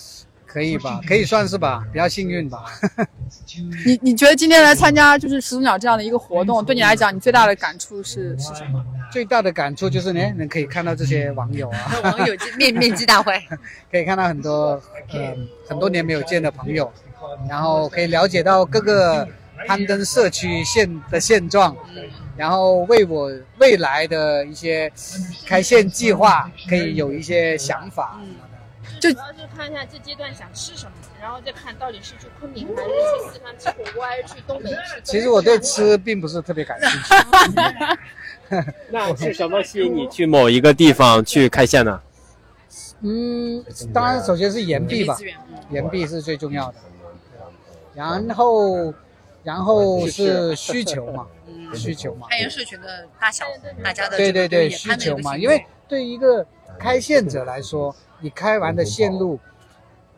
可以吧？可以算是吧，比较幸运吧。你你觉得今天来参加就是始祖鸟这样的一个活动，对你来讲，你最大的感触是是什么？最大的感触就是呢，能可以看到这些网友啊，网友 *laughs* 面面基大会，可以看到很多呃很多年没有见的朋友，然后可以了解到各个攀登社区现的现状，然后为我未来的一些开线计划可以有一些想法。就主要是看一下这阶段想吃什么，然后再看到底是去昆明还是去四川吃火锅，还是去东北吃。*laughs* 其实我对吃并不是特别感兴趣。*laughs* 那是什么吸引你去某一个地方去开线呢？嗯，当然，首先是岩壁吧，岩壁是最重要的。然后，然后是需求嘛，需求嘛。开源社群的大小，大家的对对对，需求嘛因为对于一个开线者来说，你开完的线路，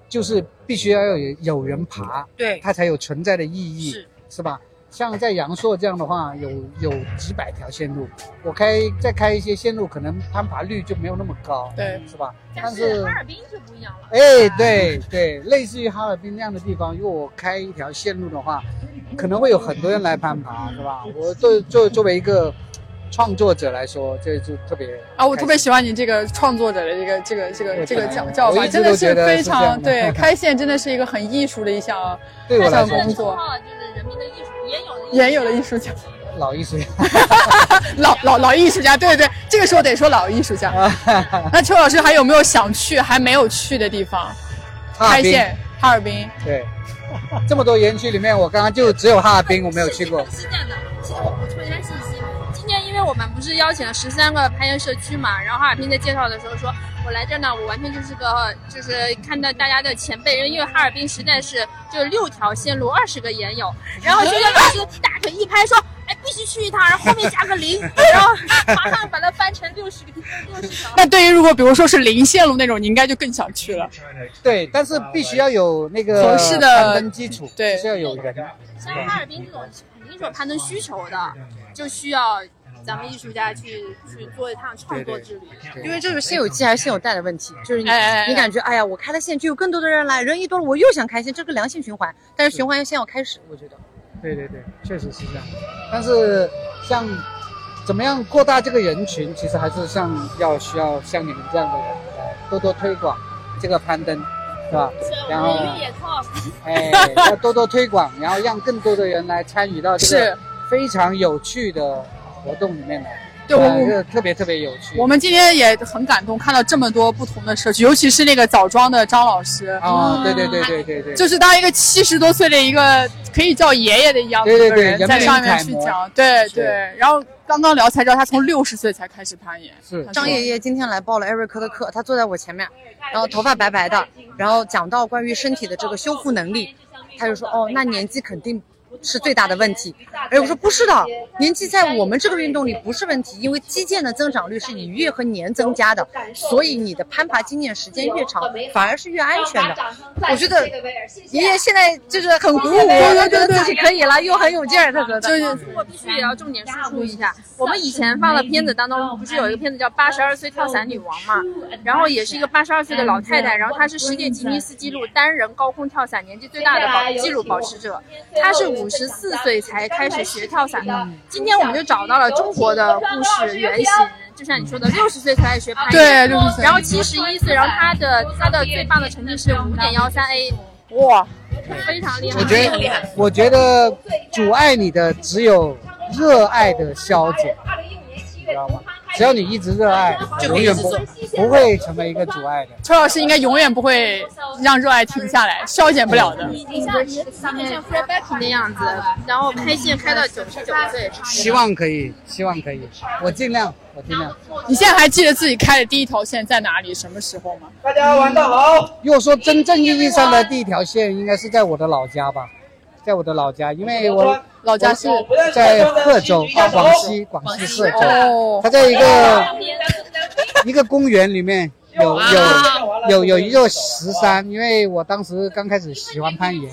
就是必须要有有人爬，对它才有存在的意义，是是吧？像在阳朔这样的话，有有几百条线路，我开再开一些线路，可能攀爬率就没有那么高，对，是吧？但是哈尔滨就不一样了。哎，对对，类似于哈尔滨那样的地方，如果我开一条线路的话，可能会有很多人来攀爬，是吧？我作作作为一个创作者来说，这就特别啊，我特别喜欢你这个创作者的这个这个这个这个叫叫法，真的是非常对。*laughs* 开线真的是一个很艺术的一项对我来说一项工作，就是人民的艺术，也有的也有的艺术家，老艺术家。*laughs* 老老老艺术家，对对对，这个时候得说老艺术家。*laughs* 那邱老师还有没有想去还没有去的地方？开线哈尔滨，对，这么多园区里面，我刚刚就只有哈尔滨我没有去过。是这样的，其实我补充一下信息。因为我们不是邀请了十三个攀岩社区嘛，然后哈尔滨在介绍的时候说，我来这儿呢，我完全就是个就是看到大家的前辈，因为哈尔滨实在是就六条线路，二十个岩友，然后学校老师大腿一拍说，哎，必须去一趟，然后后面加个零，然后马上把它翻成六十个六十条。*laughs* 那对于如果比如说是零线路那种，你应该就更想去了。对，但是必须要有那个合适的攀登基础，对，是要有人。像哈尔滨这种肯定是有攀登需求的，就需要咱们艺术家去去做一趟创作之旅。因为这个先有鸡还是先有蛋的问题，就是你哎哎哎你感觉哎呀，我开了线就有更多的人来，人一多了我又想开线，这个良性循环。但是循环要先要开始，我觉得。对对对，确实是这样。但是像怎么样扩大这个人群，其实还是像要需要像你们这样的人来多多推广这个攀登，是吧？然后哎，要多多推广，然后让更多的人来参与到这是个非常有趣的活动里面来。对我呃这特别特别有趣。我们今天也很感动，看到这么多不同的社区，尤其是那个枣庄的张老师啊，对对对对对对，就是当一个七十多岁的一个可以叫爷爷的一样的对对一个人，在上面去讲，对对。然后刚刚聊才知道，他从六十岁才开始攀岩。是张爷爷今天来报了艾瑞克的课，他坐在我前面，然后头发白白的，然后讲到关于身体的这个修复能力，他就说哦，那年纪肯定是最大的问题。哎，我说不是的，年纪在我们这个运动里不是问题，因为肌腱的增长率是以月和年增加的，所以你的攀爬经验时间越长，反而是越安全的。我觉得爷爷现在就是很鼓舞，他觉得自己可以了，又很有劲儿，他觉得。就是我必须也要重点输出一下，我们以前放的片子当中，不是有一个片子叫《八十二岁跳伞女王》嘛？然后也是一个八十二岁的老太太，然后她是世界吉尼斯纪录单人高空跳伞年纪最大的保纪录保持者，她是五十四岁才开始学跳伞的。今天我们就找到了中国的故事原型。就像你说的，六十岁才开始学攀岩，对六十岁然后七十一岁，然后他的他的最棒的成绩是五点幺三 A，哇，非常厉害，我觉得，我觉得阻碍你的只有热爱的消减，你知道吗？只要你一直热爱，就永远不不会成为一个阻碍的。邱老师应该永远不会让热爱停下来，消减不了的。你你像你像 Fred Beck 那样子，然后开线开到九十九岁，希望可以，希望可以，我尽量，我尽量。你现在还记得自己开的第一条线在哪里、什么时候吗？大家玩得好。如果说真正意义上的第一条线，应该是在我的老家吧，在我的老家，因为我老家是在贺州，广西，广西贺州。哦它在一个一个公园里面有有有有一座石山，因为我当时刚开始喜欢攀岩，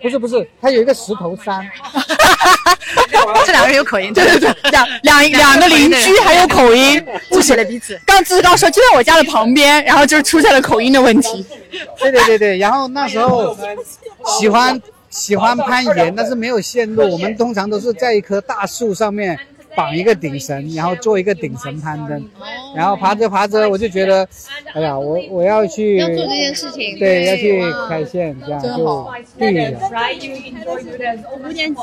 不是不是，它有一个石头山，这两个人有口音，对对对，两两两个邻居还有口音，误解了彼此。刚志刚说就在我家的旁边，然后就出现了口音的问题。对对对对，然后那时候喜欢喜欢攀岩，但是没有线路，我们通常都是在一棵大树上面绑一个顶绳，然后做一个顶绳攀登，然后爬着爬着我就觉得，哎呀，我我要去要做这件事情对，要去开线，这样就对了。五点几，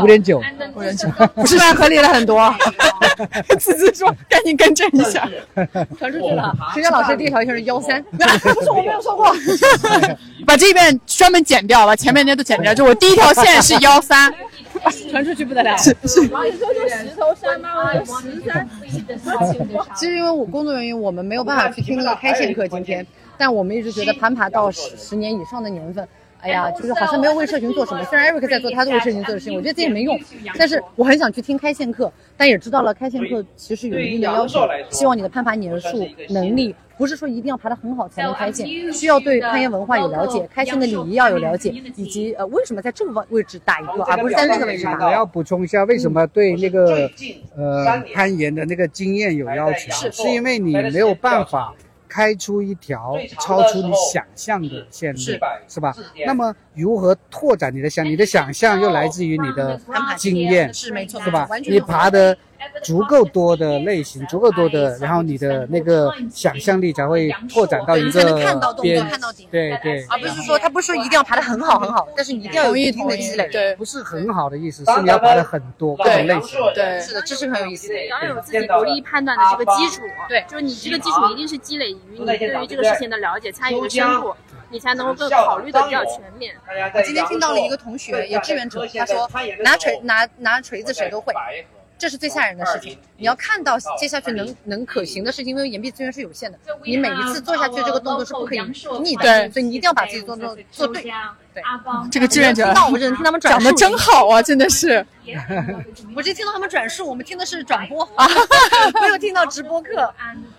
五点九，五点九，不是然合理了很多。*laughs* 滋滋说，赶紧更正一下。传出去了。谁家老师第一条线是幺三？*laughs* 不是我没有说过。*laughs* 把这一遍专门剪掉，把前面那些都剪掉。就我第一条线是幺三，*laughs* 传出去不得了。是是。然后你说就石头山吗？我说十三，其实因为我工作原因，我们没有办法去听那个开线课今天，但我们一直觉得攀爬到十十年以上的年份。哎呀，就是好像没有为社群做什么。虽然 Eric 在做他的为社群做的事情，我觉得这也没用。但是我很想去听开线课，但也知道了开线课其实有一定的要求，希望你的攀爬年数、能力不是说一定要爬得很好才能开线，需要对攀岩文化有了解，开线的礼仪要有了解，以及呃为什么在这个位置打一个，而不是在那个位置打。我要补充一下，为什么对那个呃攀岩的那个经验有要求？是是因为你没有办法开出一条超出你想象的线路，是是吧？那么如何拓展你的想？你的想象又来自于你的经验，是没错是吧你爬的足够多的类型，足够多的，然后你的那个想象力才会拓展到一才能个看到动作边看到顶对对，而不是说他不是说一定要爬得很好很好，但是你一定要有一定的积累。对，不是很好的意思，是你要爬的很多各种类型。对，是的，这是很有意思的。要有自己独立判断的这个基础，对，就是你这个基础一定是积累于你对于这个事情的了解、参与的深度，你才能够更考虑的比较全面。我今天听到了一个同学，也志愿者，他说拿锤拿拿锤子谁都会，这是最吓人的事情。你要看到接下去能能可行的事情，因为岩壁资源是有限的，你每一次做下去这个动作是不可以逆的，对所以你一定要把自己动作做对。对，这个志愿者那我们只能听他们转述，讲的真好啊，真的是。*laughs* 我只听到他们转述，我们听的是转播 *laughs* 啊，没有听到直播课。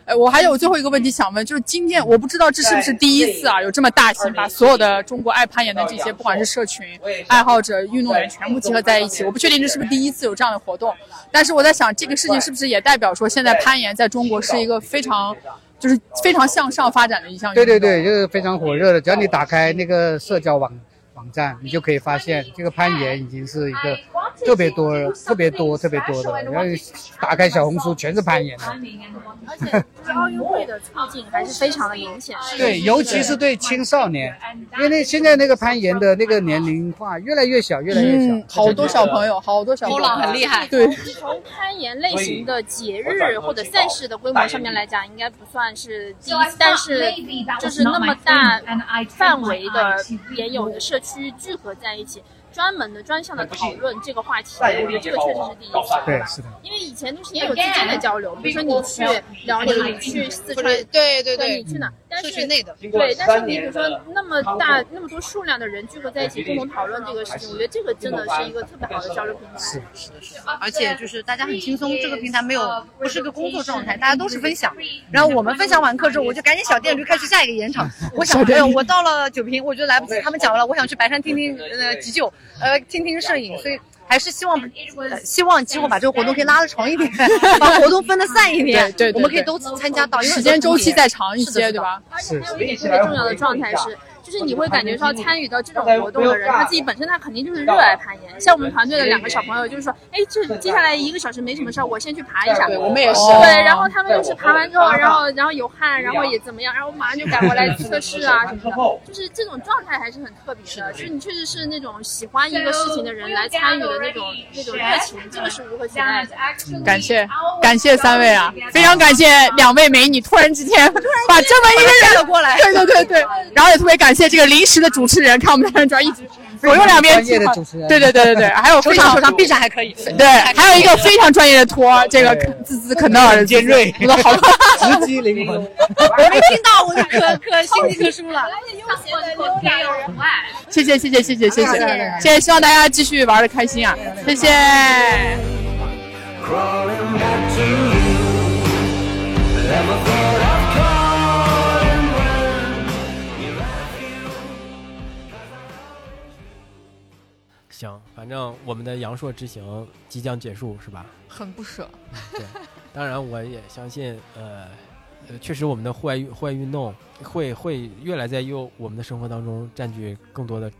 哎，我还有最后一个问题想问，就是今天我不知道这是不是第一次啊，有这么大型把所有的中国爱攀岩的这些，不管是社群爱好者、运动员全部集合在一起。我不确定这是不是第一次有这样的活动，但是我在想，这个事情是不是也代表说，现在攀岩在中国是一个非常，就是非常向上发展的一项运动？对对对，就是非常火热的。只要你打开那个社交网网站，你就可以发现这个攀岩已经是一个特别多、特别多、特别多的了。然后打开小红书全是攀岩的。而且就是奥运会的促进还是非常的明显。对，尤其是对青少年，因为那现在那个攀岩的那个年龄化越来越小，越来越小。嗯，好多小朋友，好多小朋友，很厉害。对，从攀岩类型的节日或者赛事的规模上面来讲，应该不算是第一次，但是就是那么大范围的也有的社区聚合在一起。专门的专项的讨论这个话题，我觉得这个确实是第一次。对，是的。因为以前都是也有之间的交流，比如说你去辽宁，你去四川，对对对，你去哪？但是社区内的，对，但是你比如说那么大那么多数量的人聚合在一起，共同讨论这个事情，我觉得这个真的是一个特别好的交流平台。是是的，是的。而且就是大家很轻松，这个平台没有不是个工作状态，大家都是分享。然后我们分享完课之后，我就赶紧小电驴开始下一个演场。我想，哎呦，我到了酒瓶，我觉得来不及，他们讲完了，我想去白山听听呃急救，呃听听摄影，所以。还是希望，呃、希望今后把这个活动可以拉的长一点，把活动分的散一点，对对，我们可以都参加到，时间周期再长一些，对吧？而且还有一点特别重要的状态是，就是你会感觉到参与到这种活动的人，他自己本身他肯定就是热爱攀岩。像我们团队的两个小朋友，就是说，哎，这接下来一个小时没什么事儿，我先去爬一下。对我们也是对，然后他们就是爬完之后，然后然后有汗，然后也怎么样，然后马上就赶过来测试啊什么的，就是这种状态还是很特别的。就是你确实是那种喜欢一个事情的人来参与的那种那种热情，这个是无可取代的。感谢感谢三位啊，非常感谢两位美女，突然之间把这么一个人过来，对对对对，*laughs* 然后也特别感谢这个临时的主持人，看我们两人主要一直左右两边专业的主持人。对对对对对，还有非常手上臂上还可以，对，还有一个非常专业的托，这个滋滋肯德尔的尖锐，我的好，直击灵魂。*laughs* 我没听到，我就可可心里可舒了。谢谢谢谢谢谢谢谢，谢谢，希望大家继续玩的开心啊，谢谢。正我们的阳朔之行即将结束，是吧？很不舍。对，当然我也相信，呃，呃，确实我们的户外运户外运动会会越来在于我们的生活当中占据更多的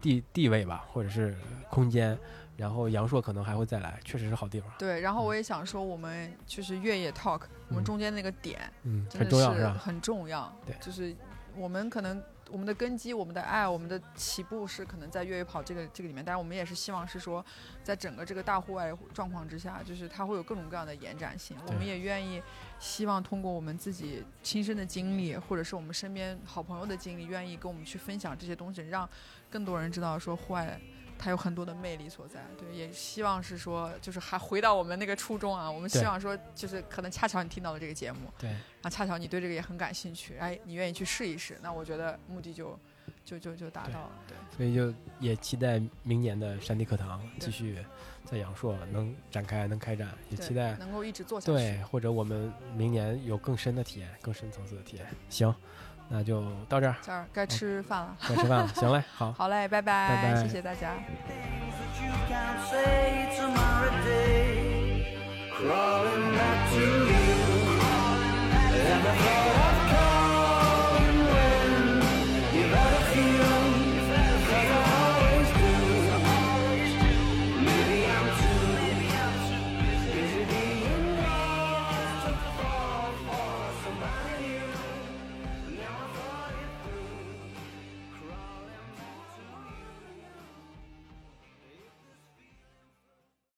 地地位吧，或者是空间。然后阳朔可能还会再来，确实是好地方。对，然后我也想说，我们就是越野 talk，、我们中间那个点，嗯很重要是吧很重要。对就是我们可能我们的根基、我们的爱、我们的起步是可能在越野跑这个这个里面，但是我们也是希望是说，在整个这个大户外状况之下，就是它会有各种各样的延展性。我们也愿意希望通过我们自己亲身的经历，或者是我们身边好朋友的经历，愿意跟我们去分享这些东西，让更多人知道说户外。它有很多的魅力所在，对，也希望是说，就是还回到我们那个初衷啊，我们希望说，就是可能恰巧你听到了这个节目，对。啊，恰巧你对这个也很感兴趣，哎，你愿意去试一试，那我觉得目的就就就就达到了，对。所以就也期待明年的山地课堂继续在阳朔能展开、能开展，也期待能够一直做下去对，或者我们明年有更深的体验、更深层次的体验。行，那就到这儿，这儿该吃饭了，该吃饭了，行嘞，好，*laughs* 好嘞，拜拜，拜拜谢谢大家。Thought.